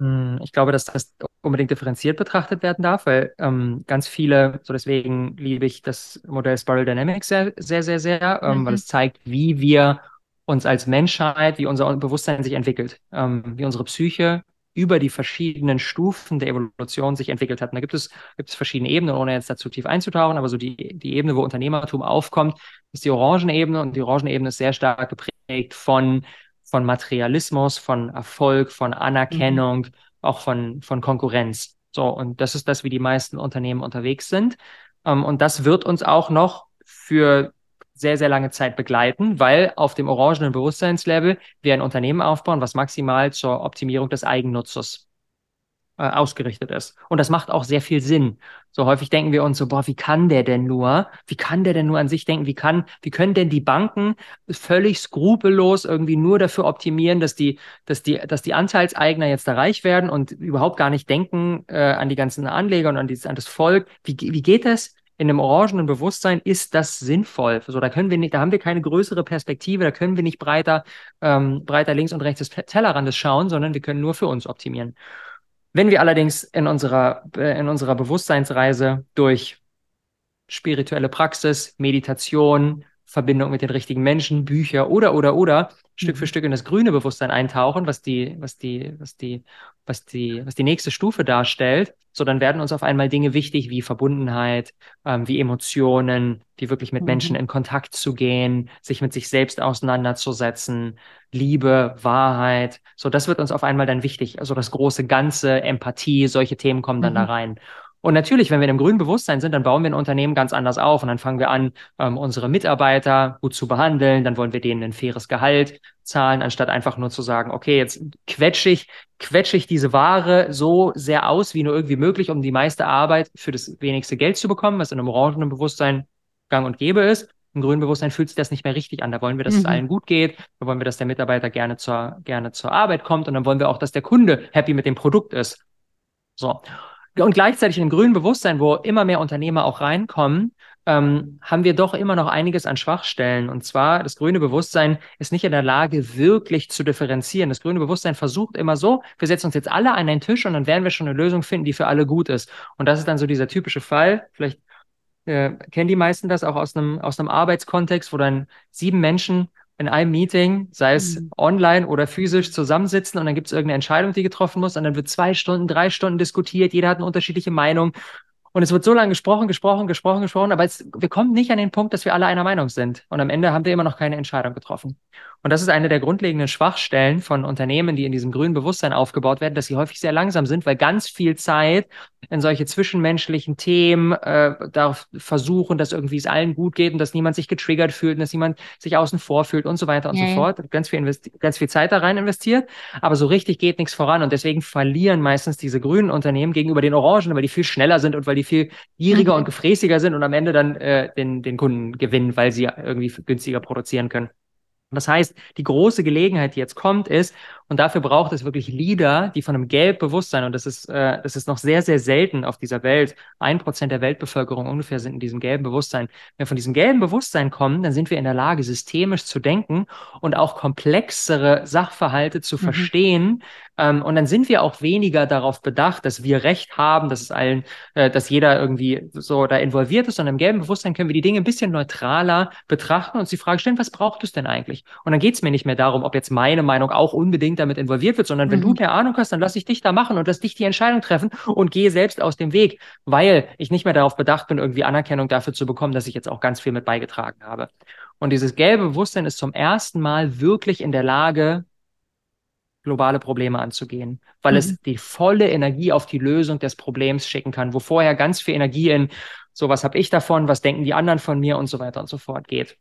Hm, ich glaube, dass das unbedingt differenziert betrachtet werden darf, weil ähm, ganz viele, so deswegen liebe ich das Modell Spiral Dynamics sehr, sehr, sehr, sehr, ähm, mhm. weil es zeigt, wie wir uns als Menschheit, wie unser Bewusstsein sich entwickelt, ähm, wie unsere Psyche über die verschiedenen Stufen der Evolution sich entwickelt hat. Und da gibt es, gibt es verschiedene Ebenen, ohne jetzt dazu tief einzutauchen, aber so die, die Ebene, wo Unternehmertum aufkommt, ist die Orangenebene und die Orangenebene ist sehr stark geprägt von von Materialismus, von Erfolg, von Anerkennung, mhm. auch von, von Konkurrenz. So, und das ist das, wie die meisten Unternehmen unterwegs sind. Ähm, und das wird uns auch noch für sehr, sehr lange Zeit begleiten, weil auf dem orangenen Bewusstseinslevel wir ein Unternehmen aufbauen, was maximal zur Optimierung des Eigennutzes äh, ausgerichtet ist. Und das macht auch sehr viel Sinn. So häufig denken wir uns so, boah, wie kann der denn nur? Wie kann der denn nur an sich denken? Wie kann, wie können denn die Banken völlig skrupellos irgendwie nur dafür optimieren, dass die, dass die, dass die Anteilseigner jetzt da reich werden und überhaupt gar nicht denken äh, an die ganzen Anleger und an, die, an das Volk? Wie, wie geht das? in einem orangenen Bewusstsein ist das sinnvoll. So, da können wir nicht, da haben wir keine größere Perspektive, da können wir nicht breiter, ähm, breiter links und rechts des Tellerrandes schauen, sondern wir können nur für uns optimieren. Wenn wir allerdings in unserer, äh, in unserer Bewusstseinsreise durch spirituelle Praxis, Meditation, Verbindung mit den richtigen Menschen, Bücher oder, oder, oder Stück für mhm. Stück in das grüne Bewusstsein eintauchen, was die, was die, was die, was die, was die nächste Stufe darstellt. So, dann werden uns auf einmal Dinge wichtig wie Verbundenheit, ähm, wie Emotionen, wie wirklich mit mhm. Menschen in Kontakt zu gehen, sich mit sich selbst auseinanderzusetzen, Liebe, Wahrheit. So, das wird uns auf einmal dann wichtig. Also das große Ganze, Empathie, solche Themen kommen dann mhm. da rein. Und natürlich, wenn wir in einem grünen Bewusstsein sind, dann bauen wir ein Unternehmen ganz anders auf und dann fangen wir an, ähm, unsere Mitarbeiter gut zu behandeln. Dann wollen wir denen ein faires Gehalt zahlen, anstatt einfach nur zu sagen, okay, jetzt quetsche ich, quetsche ich diese Ware so sehr aus, wie nur irgendwie möglich, um die meiste Arbeit für das wenigste Geld zu bekommen, was in einem orangenen Bewusstsein gang und gäbe ist. Im grünen Bewusstsein fühlt sich das nicht mehr richtig an. Da wollen wir, dass mhm. es allen gut geht. Da wollen wir, dass der Mitarbeiter gerne zur, gerne zur Arbeit kommt. Und dann wollen wir auch, dass der Kunde happy mit dem Produkt ist. So. Und gleichzeitig im grünen Bewusstsein, wo immer mehr Unternehmer auch reinkommen, ähm, haben wir doch immer noch einiges an Schwachstellen. Und zwar, das grüne Bewusstsein ist nicht in der Lage, wirklich zu differenzieren. Das grüne Bewusstsein versucht immer so, wir setzen uns jetzt alle an einen Tisch und dann werden wir schon eine Lösung finden, die für alle gut ist. Und das ist dann so dieser typische Fall. Vielleicht äh, kennen die meisten das auch aus einem, aus einem Arbeitskontext, wo dann sieben Menschen in einem Meeting, sei es mhm. online oder physisch, zusammensitzen und dann gibt es irgendeine Entscheidung, die getroffen muss und dann wird zwei Stunden, drei Stunden diskutiert, jeder hat eine unterschiedliche Meinung und es wird so lange gesprochen, gesprochen, gesprochen, gesprochen, aber es, wir kommen nicht an den Punkt, dass wir alle einer Meinung sind. Und am Ende haben wir immer noch keine Entscheidung getroffen. Und das ist eine der grundlegenden Schwachstellen von Unternehmen, die in diesem grünen Bewusstsein aufgebaut werden, dass sie häufig sehr langsam sind, weil ganz viel Zeit in solche zwischenmenschlichen Themen äh, darauf versuchen, dass irgendwie es allen gut geht und dass niemand sich getriggert fühlt und dass niemand sich außen vor fühlt und so weiter und ja, so fort. Ganz viel, ganz viel Zeit da rein investiert, aber so richtig geht nichts voran und deswegen verlieren meistens diese grünen Unternehmen gegenüber den Orangen, weil die viel schneller sind und weil die viel gieriger mhm. und gefräßiger sind und am Ende dann äh, den, den Kunden gewinnen, weil sie irgendwie günstiger produzieren können. Das heißt, die große Gelegenheit, die jetzt kommt, ist, und dafür braucht es wirklich Leader, die von einem Gelbbewusstsein, und das ist, äh, das ist noch sehr, sehr selten auf dieser Welt, ein Prozent der Weltbevölkerung ungefähr sind in diesem gelben Bewusstsein. Wenn wir von diesem gelben Bewusstsein kommen, dann sind wir in der Lage, systemisch zu denken und auch komplexere Sachverhalte zu mhm. verstehen. Ähm, und dann sind wir auch weniger darauf bedacht, dass wir Recht haben, dass es allen, äh, dass jeder irgendwie so da involviert ist, sondern im gelben Bewusstsein können wir die Dinge ein bisschen neutraler betrachten und uns die Frage stellen, was braucht es denn eigentlich? Und dann geht es mir nicht mehr darum, ob jetzt meine Meinung auch unbedingt damit involviert wird, sondern wenn mhm. du eine Ahnung hast, dann lass ich dich da machen und lass dich die Entscheidung treffen und gehe selbst aus dem Weg, weil ich nicht mehr darauf bedacht bin, irgendwie Anerkennung dafür zu bekommen, dass ich jetzt auch ganz viel mit beigetragen habe. Und dieses gelbe Bewusstsein ist zum ersten Mal wirklich in der Lage, globale Probleme anzugehen, weil mhm. es die volle Energie auf die Lösung des Problems schicken kann, wo vorher ganz viel Energie in so was habe ich davon, was denken die anderen von mir und so weiter und so fort geht.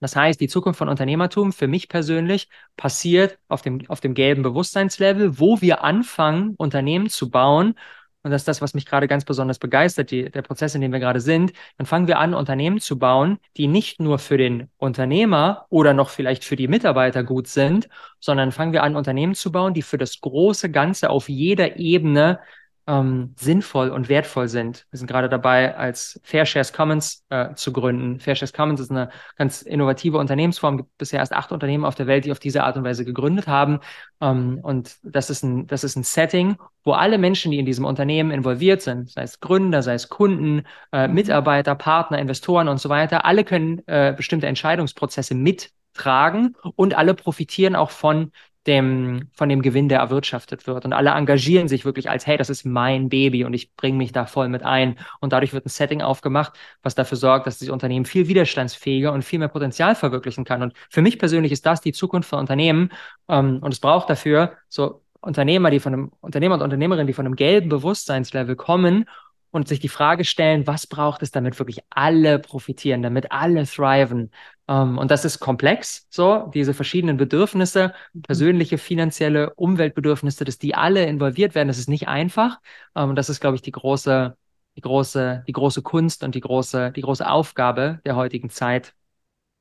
Das heißt, die Zukunft von Unternehmertum für mich persönlich passiert auf dem, auf dem gelben Bewusstseinslevel, wo wir anfangen, Unternehmen zu bauen. Und das ist das, was mich gerade ganz besonders begeistert, die, der Prozess, in dem wir gerade sind. Dann fangen wir an, Unternehmen zu bauen, die nicht nur für den Unternehmer oder noch vielleicht für die Mitarbeiter gut sind, sondern fangen wir an, Unternehmen zu bauen, die für das große Ganze auf jeder Ebene ähm, sinnvoll und wertvoll sind. Wir sind gerade dabei, als Fairshares Commons äh, zu gründen. Fairshares Commons ist eine ganz innovative Unternehmensform. Es gibt bisher erst acht Unternehmen auf der Welt, die auf diese Art und Weise gegründet haben. Ähm, und das ist, ein, das ist ein Setting, wo alle Menschen, die in diesem Unternehmen involviert sind, sei es Gründer, sei es Kunden, äh, Mitarbeiter, Partner, Investoren und so weiter, alle können äh, bestimmte Entscheidungsprozesse mittragen und alle profitieren auch von dem, von dem Gewinn, der erwirtschaftet wird. Und alle engagieren sich wirklich als, hey, das ist mein Baby und ich bringe mich da voll mit ein. Und dadurch wird ein Setting aufgemacht, was dafür sorgt, dass das Unternehmen viel widerstandsfähiger und viel mehr Potenzial verwirklichen kann. Und für mich persönlich ist das die Zukunft von Unternehmen. Ähm, und es braucht dafür so Unternehmer, die von einem Unternehmer und Unternehmerinnen, die von einem gelben Bewusstseinslevel kommen und sich die Frage stellen, was braucht es, damit wirklich alle profitieren, damit alle thriven. Um, und das ist komplex, so, diese verschiedenen Bedürfnisse, persönliche, finanzielle, Umweltbedürfnisse, dass die alle involviert werden, das ist nicht einfach. Und das ist, glaube ich, die große, die große, die große Kunst und die große, die große Aufgabe der heutigen Zeit,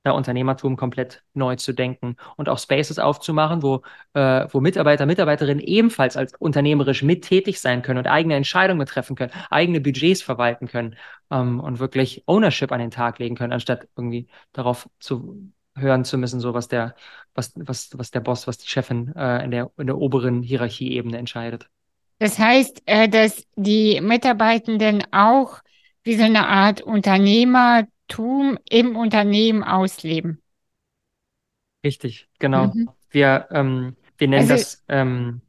da Unternehmertum komplett neu zu denken und auch Spaces aufzumachen, wo, äh, wo Mitarbeiter, Mitarbeiterinnen ebenfalls als unternehmerisch mit tätig sein können und eigene Entscheidungen treffen können, eigene Budgets verwalten können ähm, und wirklich Ownership an den Tag legen können, anstatt irgendwie darauf zu hören zu müssen, so was der, was, was, was der Boss, was die Chefin äh, in, der, in der oberen Hierarchieebene entscheidet. Das heißt, äh, dass die Mitarbeitenden auch wie so eine Art Unternehmertum im Unternehmen ausleben. Richtig, genau. Mhm. Wir, ähm, wir nennen also, das, ähm,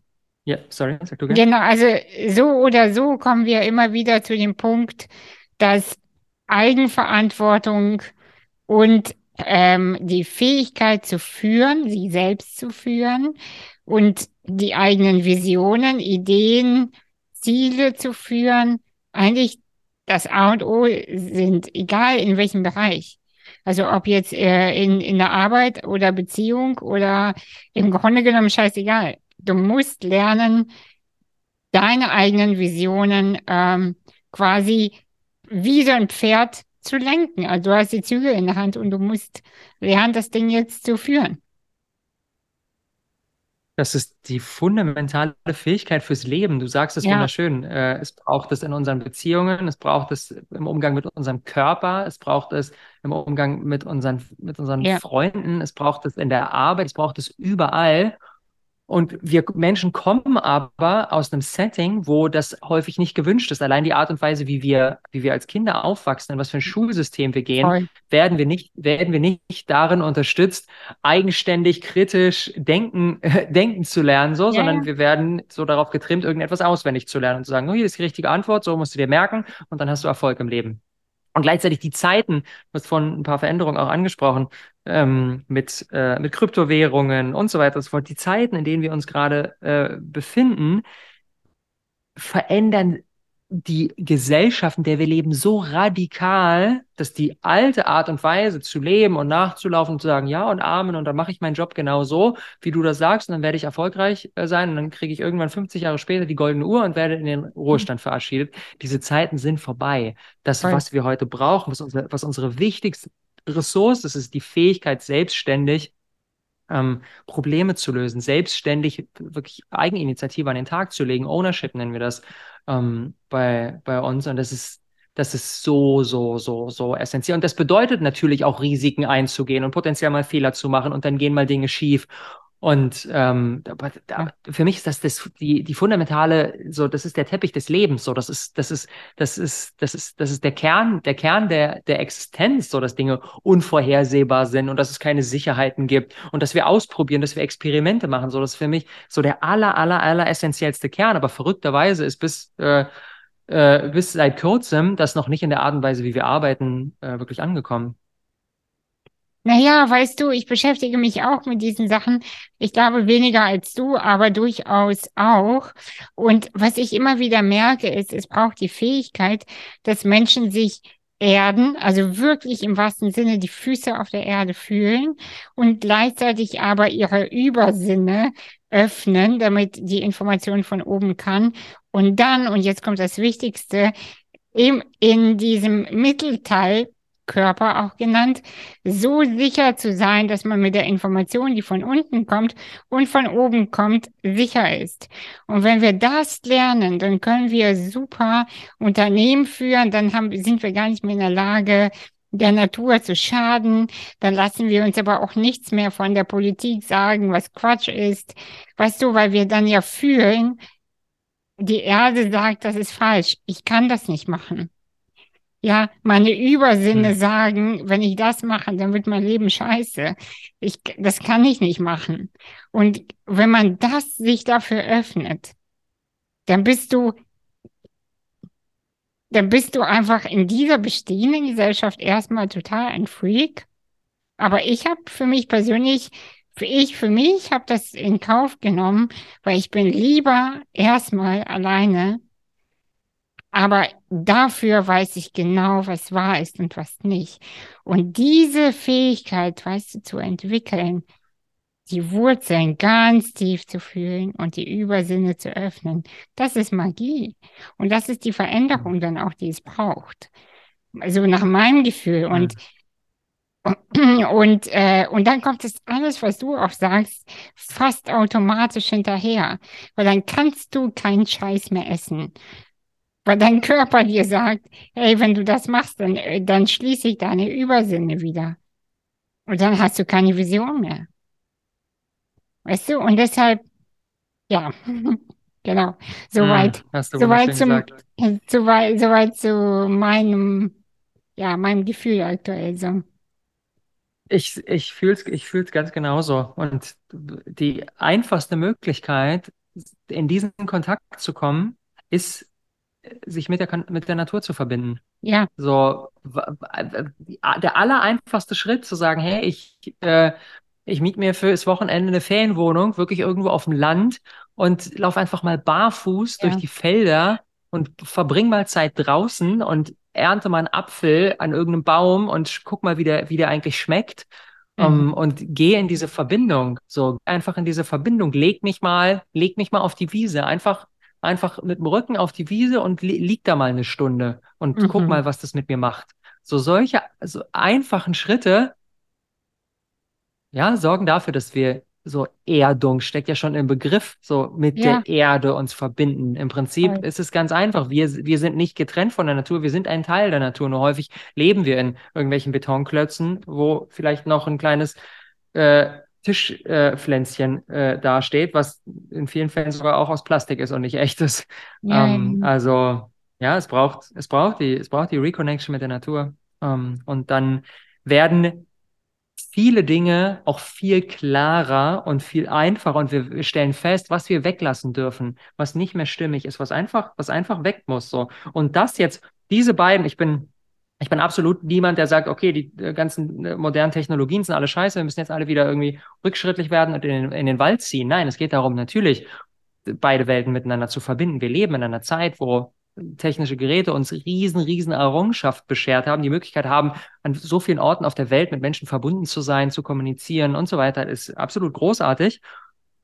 ja, sorry, sag du gerne. Genau, also so oder so kommen wir immer wieder zu dem Punkt, dass Eigenverantwortung und ähm, die Fähigkeit zu führen, sie selbst zu führen und die eigenen Visionen, Ideen, Ziele zu führen, eigentlich das A und O sind, egal in welchem Bereich. Also ob jetzt äh, in, in der Arbeit oder Beziehung oder im Grunde genommen scheißegal. Du musst lernen, deine eigenen Visionen ähm, quasi wie so ein Pferd zu lenken. Also du hast die Zügel in der Hand und du musst lernen, das Ding jetzt zu führen. Das ist die fundamentale Fähigkeit fürs Leben. Du sagst es ja. wunderschön. Äh, es braucht es in unseren Beziehungen, es braucht es im Umgang mit unserem Körper, es braucht es im Umgang mit unseren, mit unseren ja. Freunden, es braucht es in der Arbeit, es braucht es überall. Und wir Menschen kommen aber aus einem Setting, wo das häufig nicht gewünscht ist. Allein die Art und Weise, wie wir, wie wir als Kinder aufwachsen, in was für ein Schulsystem wir gehen, werden wir nicht, werden wir nicht darin unterstützt, eigenständig, kritisch denken, äh, [laughs] denken zu lernen, so, yeah. sondern wir werden so darauf getrimmt, irgendetwas auswendig zu lernen und zu sagen, oh, hier ist die richtige Antwort, so musst du dir merken und dann hast du Erfolg im Leben. Und gleichzeitig die Zeiten, du hast von ein paar Veränderungen auch angesprochen, ähm, mit, äh, mit Kryptowährungen und so weiter und so fort. Die Zeiten, in denen wir uns gerade äh, befinden, verändern die Gesellschaft, in der wir leben, so radikal, dass die alte Art und Weise zu leben und nachzulaufen und zu sagen, ja und Amen und dann mache ich meinen Job genau so, wie du das sagst und dann werde ich erfolgreich äh, sein und dann kriege ich irgendwann 50 Jahre später die goldene Uhr und werde in den Ruhestand verabschiedet. Diese Zeiten sind vorbei. Das, was wir heute brauchen, was unsere, was unsere wichtigste Ressource ist, ist die Fähigkeit, selbstständig ähm, Probleme zu lösen, selbstständig wirklich Eigeninitiative an den Tag zu legen. Ownership nennen wir das ähm, bei, bei uns. Und das ist, das ist so, so, so, so essentiell. Und das bedeutet natürlich auch Risiken einzugehen und potenziell mal Fehler zu machen und dann gehen mal Dinge schief. Und ähm, da, da, für mich ist das, das die, die fundamentale, so das ist der Teppich des Lebens, so das ist, das ist, das ist, das ist, das ist der Kern, der Kern der, der Existenz, so dass Dinge unvorhersehbar sind und dass es keine Sicherheiten gibt und dass wir ausprobieren, dass wir Experimente machen, so das ist für mich so der aller, aller, aller essentiellste Kern. Aber verrückterweise ist bis äh, äh, bis seit kurzem das noch nicht in der Art und Weise, wie wir arbeiten, äh, wirklich angekommen. Naja, weißt du, ich beschäftige mich auch mit diesen Sachen. Ich glaube weniger als du, aber durchaus auch. Und was ich immer wieder merke, ist, es braucht die Fähigkeit, dass Menschen sich erden, also wirklich im wahrsten Sinne die Füße auf der Erde fühlen und gleichzeitig aber ihre Übersinne öffnen, damit die Information von oben kann. Und dann, und jetzt kommt das Wichtigste, in, in diesem Mittelteil Körper auch genannt, so sicher zu sein, dass man mit der Information, die von unten kommt und von oben kommt, sicher ist. Und wenn wir das lernen, dann können wir super Unternehmen führen, dann haben, sind wir gar nicht mehr in der Lage, der Natur zu schaden, dann lassen wir uns aber auch nichts mehr von der Politik sagen, was Quatsch ist. Weißt du, weil wir dann ja fühlen, die Erde sagt, das ist falsch. Ich kann das nicht machen. Ja, meine Übersinne hm. sagen, wenn ich das mache, dann wird mein Leben scheiße. Ich, das kann ich nicht machen. Und wenn man das sich dafür öffnet, dann bist du, dann bist du einfach in dieser bestehenden Gesellschaft erstmal total ein Freak. Aber ich habe für mich persönlich, für ich für mich habe das in Kauf genommen, weil ich bin lieber erstmal alleine Aber dafür weiß ich genau, was wahr ist und was nicht. Und diese Fähigkeit, weißt du, zu entwickeln, die Wurzeln ganz tief zu fühlen und die Übersinne zu öffnen, das ist Magie. Und das ist die Veränderung dann auch, die es braucht. Also nach meinem Gefühl. Und [clears throat] und, äh, und dann kommt es alles, was du auch sagst, fast automatisch hinterher. Weil dann kannst du keinen Scheiß mehr essen. Weil dein Körper dir sagt, hey, wenn du das machst, dann, äh, dann schließe ich deine Übersinne wieder. Und dann hast du keine Vision mehr. Weißt du? Und deshalb, ja, [laughs] genau. Soweit, hast du soweit zum, [laughs] soweit, soweit zu meinem, ja, meinem Gefühl aktuell so. Ich, ich fühle es ich fühl's ganz genauso. Und die einfachste Möglichkeit, in diesen Kontakt zu kommen, ist, sich mit der, mit der Natur zu verbinden. Ja, So, der allereinfachste Schritt zu sagen, hey, ich, äh, ich miete mir fürs Wochenende eine Ferienwohnung, wirklich irgendwo auf dem Land und lauf einfach mal barfuß durch ja. die Felder und verbring mal Zeit draußen und ernte mal einen Apfel an irgendeinem Baum und guck mal, wie der, wie der eigentlich schmeckt. Mhm. Ähm, und gehe in diese Verbindung, so einfach in diese Verbindung, leg mich mal, leg mich mal auf die Wiese, einfach einfach mit dem Rücken auf die Wiese und li lieg da mal eine Stunde und guck Mhm. mal, was das mit mir macht. So solche so einfachen Schritte, ja, sorgen dafür, dass wir so Erdung steckt ja schon im Begriff, so mit Ja, der Erde uns verbinden. Im Prinzip voll. ist es ganz einfach. Wir, wir sind nicht getrennt von der Natur, wir sind ein Teil der Natur. Nur häufig leben wir in irgendwelchen Betonklötzen, wo vielleicht noch ein kleines äh, Tischpflänzchen äh, äh, dasteht, was in vielen Fällen sogar auch aus Plastik ist und nicht echtes. Ja, Ähm, also ja, es braucht, es braucht die, es braucht die Reconnection mit der Natur. Ähm, und dann werden viele Dinge auch viel klarer und viel einfacher und wir stellen fest, was wir weglassen dürfen, was nicht mehr stimmig ist, was einfach, was einfach weg muss, so. Und das jetzt, diese beiden, ich bin, ich bin absolut niemand, der sagt, okay, die äh, ganzen äh, modernen Technologien sind alle scheiße, wir müssen jetzt alle wieder irgendwie rückschrittlich werden und in in den Wald ziehen. Nein, es geht darum, natürlich beide Welten miteinander zu verbinden. Wir leben in einer Zeit, wo technische Geräte uns riesen, riesen Errungenschaft beschert haben, die Möglichkeit haben, an so vielen Orten auf der Welt mit Menschen verbunden zu sein, zu kommunizieren und so weiter, ist absolut großartig.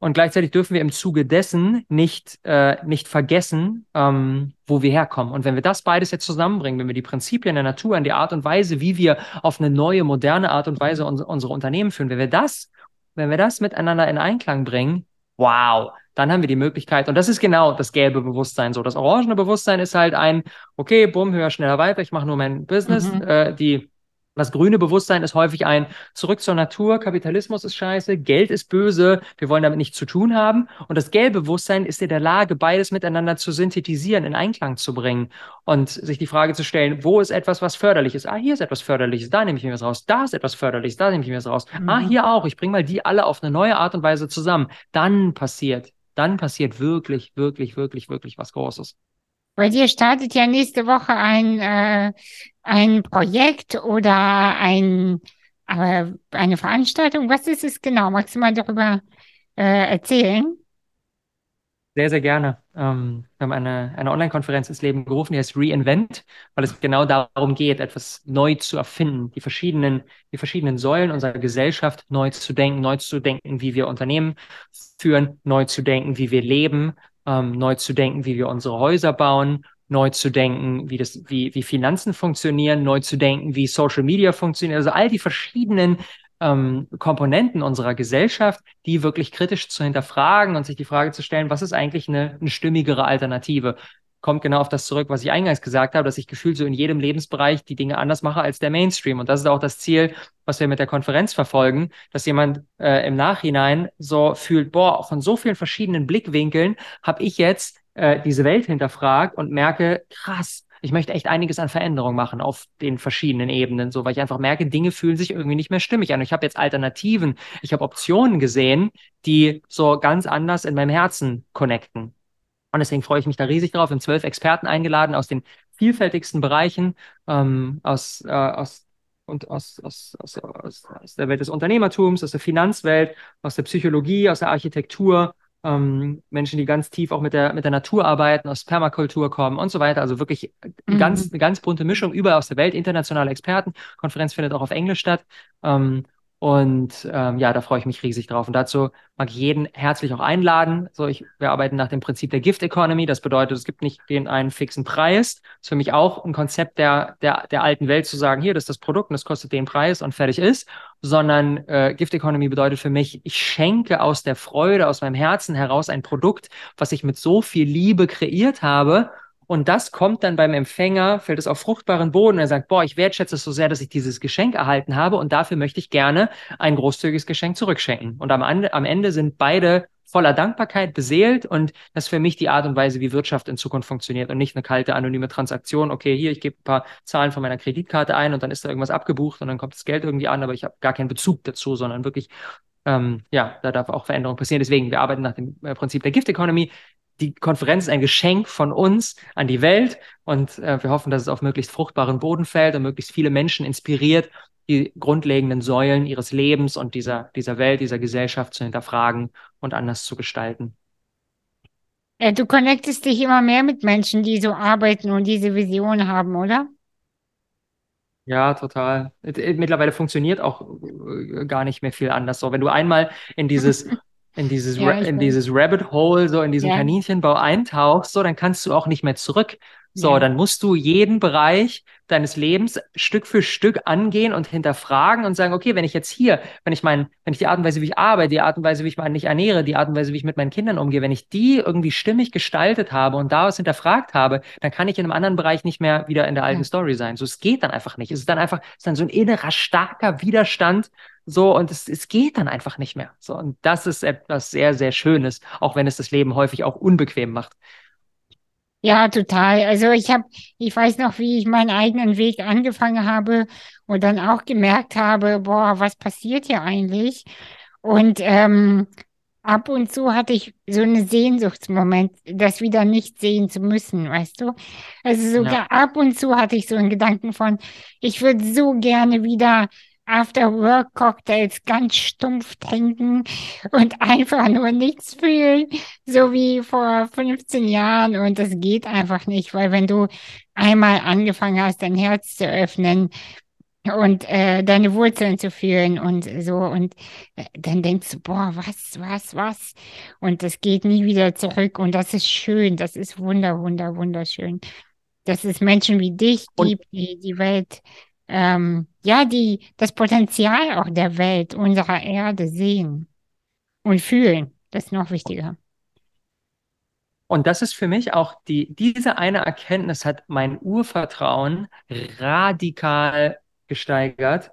Und gleichzeitig dürfen wir im Zuge dessen nicht, äh, nicht vergessen, ähm, wo wir herkommen. Und wenn wir das beides jetzt zusammenbringen, wenn wir die Prinzipien der Natur und die Art und Weise, wie wir auf eine neue, moderne Art und Weise uns, unsere Unternehmen führen, wenn wir das, wenn wir das miteinander in Einklang bringen, wow, dann haben wir die Möglichkeit. Und das ist genau das gelbe Bewusstsein. So, das orangene Bewusstsein ist halt ein, okay, bumm, höher, schneller, weiter, ich mache nur mein Business. Mhm. Äh, die das grüne Bewusstsein ist häufig ein Zurück zur Natur, Kapitalismus ist scheiße, Geld ist böse, wir wollen damit nichts zu tun haben. Und das gelbe Bewusstsein ist in der Lage, beides miteinander zu synthetisieren, in Einklang zu bringen und sich die Frage zu stellen, wo ist etwas, was förderlich ist? Ah, hier ist etwas Förderliches, da nehme ich mir was raus. Da ist etwas Förderliches, da nehme ich mir was raus. Ah, Mhm. hier auch. Ich bringe mal die alle auf eine neue Art und Weise zusammen. Dann passiert, dann passiert wirklich, wirklich, wirklich, wirklich was Großes. Bei dir startet ja nächste Woche ein, äh, ein Projekt oder ein, eine Veranstaltung. Was ist es genau? Magst du mal darüber äh, erzählen? Sehr, sehr gerne. Ähm, wir haben eine, eine Online-Konferenz ins Leben gerufen, die heißt Reinvent, weil es genau darum geht, etwas neu zu erfinden, die verschiedenen, die verschiedenen Säulen unserer Gesellschaft neu zu denken, neu zu denken, wie wir Unternehmen führen, neu zu denken, wie wir leben, ähm, neu zu denken, wie wir unsere Häuser bauen, neu zu denken, wie das, wie, wie Finanzen funktionieren, neu zu denken, wie Social Media funktioniert. Also all die verschiedenen ähm, Komponenten unserer Gesellschaft, die wirklich kritisch zu hinterfragen und sich die Frage zu stellen, was ist eigentlich eine, eine stimmigere Alternative? Kommt genau auf das zurück, was ich eingangs gesagt habe, dass ich gefühlt so in jedem Lebensbereich die Dinge anders mache als der Mainstream. Und das ist auch das Ziel, was wir mit der Konferenz verfolgen, dass jemand äh, im Nachhinein so fühlt, boah, von so vielen verschiedenen Blickwinkeln habe ich jetzt äh, diese Welt hinterfragt und merke, krass, ich möchte echt einiges an Veränderung machen auf den verschiedenen Ebenen, so weil ich einfach merke, Dinge fühlen sich irgendwie nicht mehr stimmig an. Ich habe jetzt Alternativen, ich habe Optionen gesehen, die so ganz anders in meinem Herzen connecten. Und deswegen freue ich mich da riesig drauf. Wir haben zwölf Experten eingeladen aus den vielfältigsten Bereichen, ähm, aus, äh, aus, und aus, aus, aus, aus, aus der Welt des Unternehmertums, aus der Finanzwelt, aus der Psychologie, aus der Architektur, ähm, Menschen, die ganz tief auch mit der, mit der Natur arbeiten, aus Permakultur kommen und so weiter. Also wirklich Mhm. ganz, eine ganz bunte Mischung überall aus der Welt, internationale Experten. Konferenz findet auch auf Englisch statt. Ähm, und ähm, ja, da freue ich mich riesig drauf. Und dazu mag ich jeden herzlich auch einladen. So, ich, wir arbeiten nach dem Prinzip der Gift Economy. Das bedeutet, es gibt nicht den einen fixen Preis. Das ist für mich auch ein Konzept der, der, der alten Welt zu sagen, hier, das ist das Produkt und das kostet den Preis und fertig ist. Sondern äh, Gift Economy bedeutet für mich, ich schenke aus der Freude, aus meinem Herzen heraus ein Produkt, was ich mit so viel Liebe kreiert habe und das kommt dann beim Empfänger, fällt es auf fruchtbaren Boden. Er sagt, boah, ich wertschätze es so sehr, dass ich dieses Geschenk erhalten habe und dafür möchte ich gerne ein großzügiges Geschenk zurückschenken. Und am, am Ende sind beide voller Dankbarkeit beseelt und das ist für mich die Art und Weise, wie Wirtschaft in Zukunft funktioniert und nicht eine kalte, anonyme Transaktion. Okay, hier, ich gebe ein paar Zahlen von meiner Kreditkarte ein und dann ist da irgendwas abgebucht und dann kommt das Geld irgendwie an, aber ich habe gar keinen Bezug dazu, sondern wirklich ähm, ja, da darf auch Veränderung passieren. Deswegen, wir arbeiten nach dem äh, Prinzip der Gift Economy die Konferenz ist ein Geschenk von uns an die Welt und äh, wir hoffen, dass es auf möglichst fruchtbaren Boden fällt und möglichst viele Menschen inspiriert, die grundlegenden Säulen ihres Lebens und dieser, dieser Welt, dieser Gesellschaft zu hinterfragen und anders zu gestalten. Äh, du connectest dich immer mehr mit Menschen, die so arbeiten und diese Vision haben, oder? Ja, total. Mittlerweile funktioniert auch äh, gar nicht mehr viel anders. So, wenn du einmal in dieses [laughs] in dieses, Ja, in dieses Rabbit Hole, so in diesen ja. Kaninchenbau eintauchst, so, dann kannst du auch nicht mehr zurück. So, ja. dann musst du jeden Bereich deines Lebens Stück für Stück angehen und hinterfragen und sagen, okay, wenn ich jetzt hier, wenn ich mein, wenn ich die Art und Weise, wie ich arbeite, die Art und Weise, wie ich mich ernähre, die Art und Weise, wie ich mit meinen Kindern umgehe, wenn ich die irgendwie stimmig gestaltet habe und daraus hinterfragt habe, dann kann ich in einem anderen Bereich nicht mehr wieder in der alten ja. Story sein. So, es geht dann einfach nicht. Es ist dann einfach, es ist dann so ein innerer starker Widerstand, so, und es, es geht dann einfach nicht mehr. So, und das ist etwas sehr, sehr Schönes, auch wenn es das Leben häufig auch unbequem macht. Ja, total. Also ich habe, ich weiß noch, wie ich meinen eigenen Weg angefangen habe und dann auch gemerkt habe, boah, was passiert hier eigentlich? Und ähm, ab und zu hatte ich so einen Sehnsuchtsmoment, das wieder nicht sehen zu müssen, weißt du? Also sogar ja. ab und zu hatte ich so einen Gedanken von, ich würde so gerne wieder After-Work-Cocktails ganz stumpf trinken und einfach nur nichts fühlen, so wie vor 15 Jahren. Und das geht einfach nicht, weil wenn du einmal angefangen hast, dein Herz zu öffnen und äh, deine Wurzeln zu fühlen und so, und äh, dann denkst du, boah, was, was, was? Und das geht nie wieder zurück. Und das ist schön, das ist wunder, wunder, wunderschön. Dass es Menschen wie dich gibt, die die Welt ähm, ja, die, das Potenzial auch der Welt, unserer Erde sehen und fühlen. Das ist noch wichtiger. Und das ist für mich auch die, diese eine Erkenntnis hat mein Urvertrauen radikal gesteigert.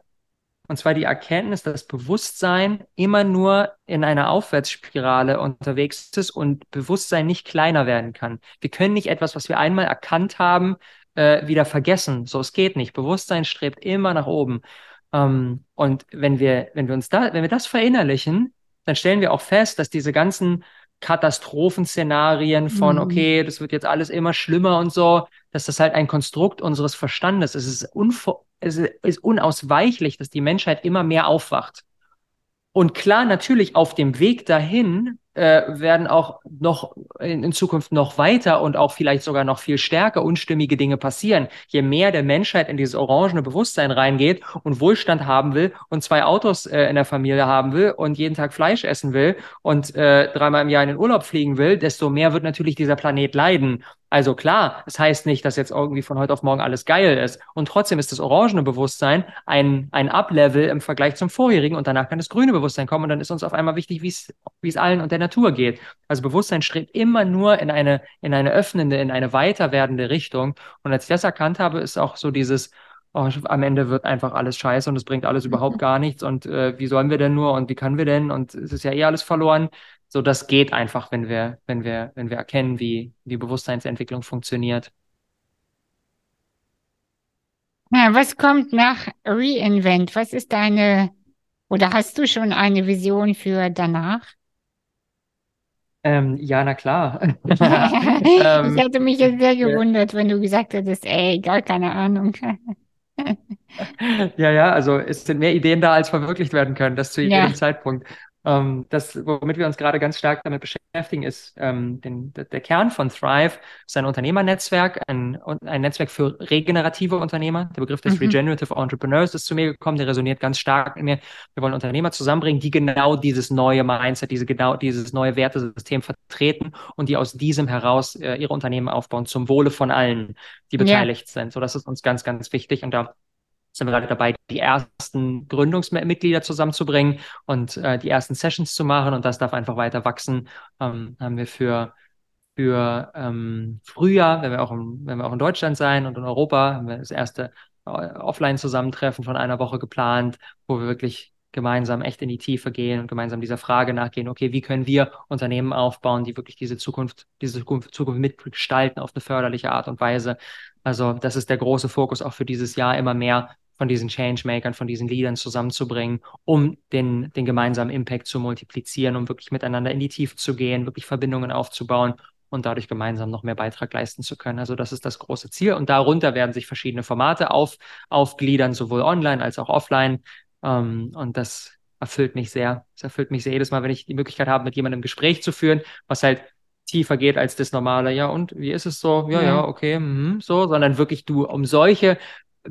Und zwar die Erkenntnis, dass Bewusstsein immer nur in einer Aufwärtsspirale unterwegs ist und Bewusstsein nicht kleiner werden kann. Wir können nicht etwas, was wir einmal erkannt haben, äh, wieder vergessen. So, es geht nicht. Bewusstsein strebt immer nach oben. Ähm, und wenn wir, wenn wir uns da, wenn wir das verinnerlichen, dann stellen wir auch fest, dass diese ganzen Katastrophenszenarien von, mhm. okay, das wird jetzt alles immer schlimmer und so, dass das halt ein Konstrukt unseres Verstandes ist. Es ist, es ist unausweichlich, dass die Menschheit immer mehr aufwacht. Und klar, natürlich auf dem Weg dahin äh, werden auch noch in, in, Zukunft noch weiter und auch vielleicht sogar noch viel stärker unstimmige Dinge passieren. Je mehr der Menschheit in dieses orangene Bewusstsein reingeht und Wohlstand haben will und zwei Autos äh, in der Familie haben will und jeden Tag Fleisch essen will und äh, dreimal im Jahr in den Urlaub fliegen will, desto mehr wird natürlich dieser Planet leiden. Also klar, es das heißt nicht, dass jetzt irgendwie von heute auf morgen alles geil ist. Und trotzdem ist das orangene Bewusstsein ein, ein Up-Level im Vergleich zum vorherigen und danach kann das grüne Bewusstsein kommen und dann ist uns auf einmal wichtig, wie es wie es allen und der Natur geht. Also Bewusstsein strebt immer nur in eine, in eine öffnende, in eine weiter werdende Richtung. Und als ich das erkannt habe, ist auch so dieses, oh, am Ende wird einfach alles scheiße und es bringt alles überhaupt [laughs] gar nichts und äh, wie sollen wir denn nur und wie können wir denn und es ist ja eh alles verloren. So, das geht einfach, wenn wir, wenn wir, wenn wir erkennen, wie, wie Bewusstseinsentwicklung funktioniert. Ja, was kommt nach Reinvent? Was ist deine, oder hast du schon eine Vision für danach? Ähm, ja, na klar. [laughs] [laughs] ähm, ich hätte mich jetzt sehr gewundert, wenn du gesagt hättest, ey, gar keine Ahnung. [laughs] ja, ja, also es sind mehr Ideen da, als verwirklicht werden können, das zu jedem ja. Zeitpunkt. Ähm, das, womit wir uns gerade ganz stark damit beschäftigen, ist ähm, den, der Kern von Thrive, ist ein Unternehmernetzwerk, ein, ein Netzwerk für regenerative Unternehmer. Der Begriff des mhm. Regenerative Entrepreneurs ist zu mir gekommen, der resoniert ganz stark mit mir. Wir wollen Unternehmer zusammenbringen, die genau dieses neue Mindset, diese genau dieses neue Wertesystem vertreten und die aus diesem heraus äh, ihre Unternehmen aufbauen zum Wohle von allen, die beteiligt ja. sind. So, das ist uns ganz, ganz wichtig und da sind wir gerade dabei, die ersten Gründungsmitglieder zusammenzubringen und äh, die ersten Sessions zu machen und das darf einfach weiter wachsen. Ähm, haben wir für für ähm, Frühjahr, wenn wir auch in, wenn wir auch in Deutschland sein und in Europa, haben wir das erste äh, Offline-Zusammentreffen von einer Woche geplant, wo wir wirklich gemeinsam echt in die Tiefe gehen und gemeinsam dieser Frage nachgehen, okay, wie können wir Unternehmen aufbauen, die wirklich diese Zukunft, diese Zukunft, mitgestalten auf eine förderliche Art und Weise. Also das ist der große Fokus auch für dieses Jahr, immer mehr von diesen Changemakern, von diesen Leadern zusammenzubringen, um den, den gemeinsamen Impact zu multiplizieren, um wirklich miteinander in die Tiefe zu gehen, wirklich Verbindungen aufzubauen und dadurch gemeinsam noch mehr Beitrag leisten zu können. Also das ist das große Ziel. Und darunter werden sich verschiedene Formate auf, aufgliedern, sowohl online als auch offline. Ähm, und das erfüllt mich sehr. Das erfüllt mich sehr jedes Mal, wenn ich die Möglichkeit habe, mit jemandem ein Gespräch zu führen, was halt tiefer geht als das normale, ja, und wie ist es so? Ja, ja, ja okay, mh, so, sondern wirklich du um solche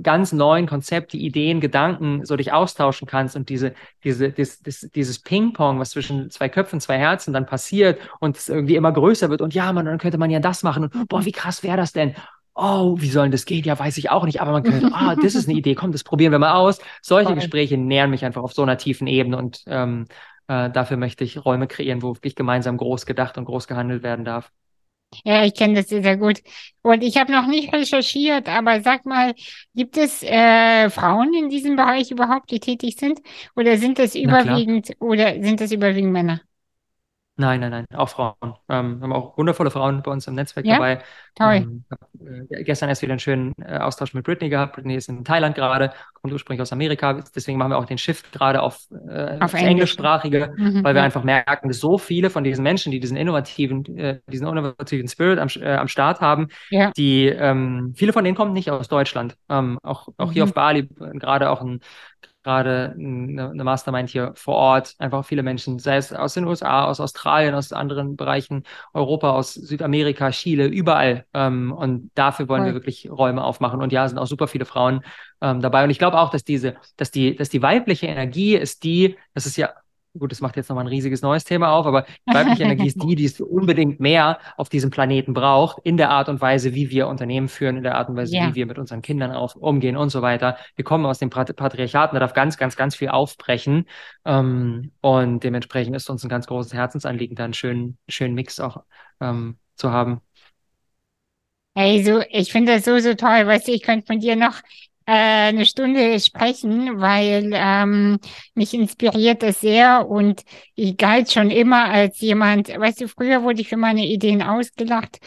ganz neuen Konzepte, Ideen, Gedanken so dich austauschen kannst und diese, diese, dieses, dieses Ping-Pong, was zwischen zwei Köpfen, zwei Herzen dann passiert und es irgendwie immer größer wird und ja, man, dann könnte man ja das machen und boah, wie krass wäre das denn? Oh, wie soll denn das gehen? Ja, weiß ich auch nicht, aber man könnte, [laughs] ah, das ist eine Idee, komm, das probieren wir mal aus. Solche Gespräche nähern mich einfach auf so einer tiefen Ebene und ähm, äh, dafür möchte ich Räume kreieren, wo wirklich gemeinsam groß gedacht und groß gehandelt werden darf. Ja, ich kenne das sehr, sehr gut. Und ich habe noch nicht recherchiert, aber sag mal, gibt es äh, Frauen in diesem Bereich überhaupt, die tätig sind? Oder sind das überwiegend oder sind das überwiegend Männer? Nein, nein, nein, auch Frauen. Ähm, wir haben auch wundervolle Frauen bei uns im Netzwerk ja? dabei. Toll. Ähm, äh, gestern erst wieder einen schönen äh, Austausch mit Britney gehabt. Britney ist in Thailand gerade, kommt ursprünglich aus Amerika. Deswegen machen wir auch den Shift gerade auf, äh, auf Englisch. englischsprachige, mhm, weil wir einfach merken, dass so viele von diesen Menschen, die diesen innovativen, äh, diesen innovativen Spirit am, äh, am Start haben, ja. die ähm, viele von denen kommen nicht aus Deutschland. Ähm, auch auch mhm. hier auf Bali gerade auch ein gerade eine, eine Mastermind hier vor Ort, einfach viele Menschen, sei es aus den USA, aus Australien, aus anderen Bereichen, Europa, aus Südamerika, Chile, überall. Ähm, und dafür wollen cool. wir wirklich Räume aufmachen. Und ja, sind auch super viele Frauen ähm, dabei. Und ich glaube auch, dass diese, dass die, dass die weibliche Energie ist die, das ist ja gut, das macht jetzt nochmal ein riesiges neues Thema auf, aber weibliche Energie ist die, die es unbedingt mehr auf diesem Planeten braucht, in der Art und Weise, wie wir Unternehmen führen, in der Art und Weise, ja. wie wir mit unseren Kindern auf, umgehen und so weiter. Wir kommen aus dem Patriarchaten, da darf ganz, ganz, ganz viel aufbrechen. Ähm, und dementsprechend ist uns ein ganz großes Herzensanliegen, da einen schönen, schönen Mix auch ähm, zu haben. Hey, so, ich finde das so, so toll. Weißt du, ich könnte von dir noch eine Stunde sprechen, weil ähm, mich inspiriert das sehr und ich galt schon immer als jemand, weißt du, früher wurde ich für meine Ideen ausgelacht.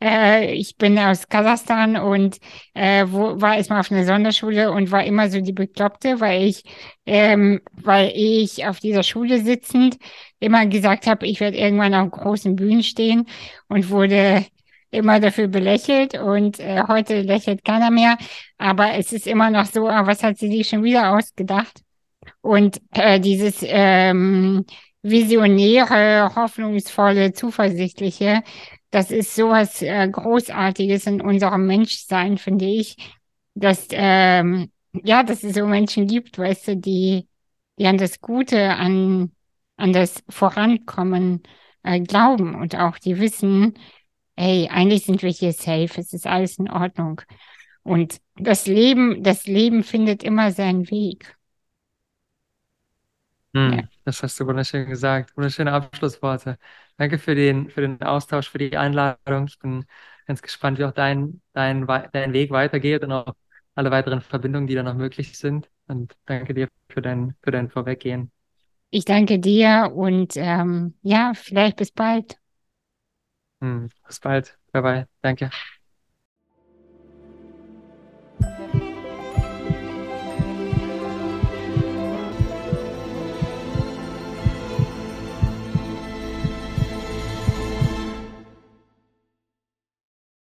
Äh, ich bin aus Kasachstan und äh, wo, war erstmal auf einer Sonderschule und war immer so die Bekloppte, weil ich, ähm, weil ich auf dieser Schule sitzend immer gesagt habe, ich werde irgendwann auf großen Bühnen stehen und wurde immer dafür belächelt und äh, heute lächelt keiner mehr. Aber es ist immer noch so, ah, was hat sie sich schon wieder ausgedacht? Und äh, dieses ähm, visionäre, hoffnungsvolle, zuversichtliche, das ist sowas äh, Großartiges in unserem Menschsein, finde ich, dass ähm, ja, dass es so Menschen gibt, weißt du, die, die an das Gute, an, an das Vorankommen äh, glauben und auch die wissen, hey, eigentlich sind wir hier safe, es ist alles in Ordnung. Und das Leben, das Leben findet immer seinen Weg. Hm, ja. Das hast du wunderschön gesagt. Wunderschöne Abschlussworte. Danke für den, für den Austausch, für die Einladung. Ich bin ganz gespannt, wie auch dein, dein, dein Weg weitergeht und auch alle weiteren Verbindungen, die da noch möglich sind. Und danke dir für dein, für dein Vorweggehen. Ich danke dir und ähm, ja, vielleicht bis bald. Hm, bis bald. Bye bye. Danke.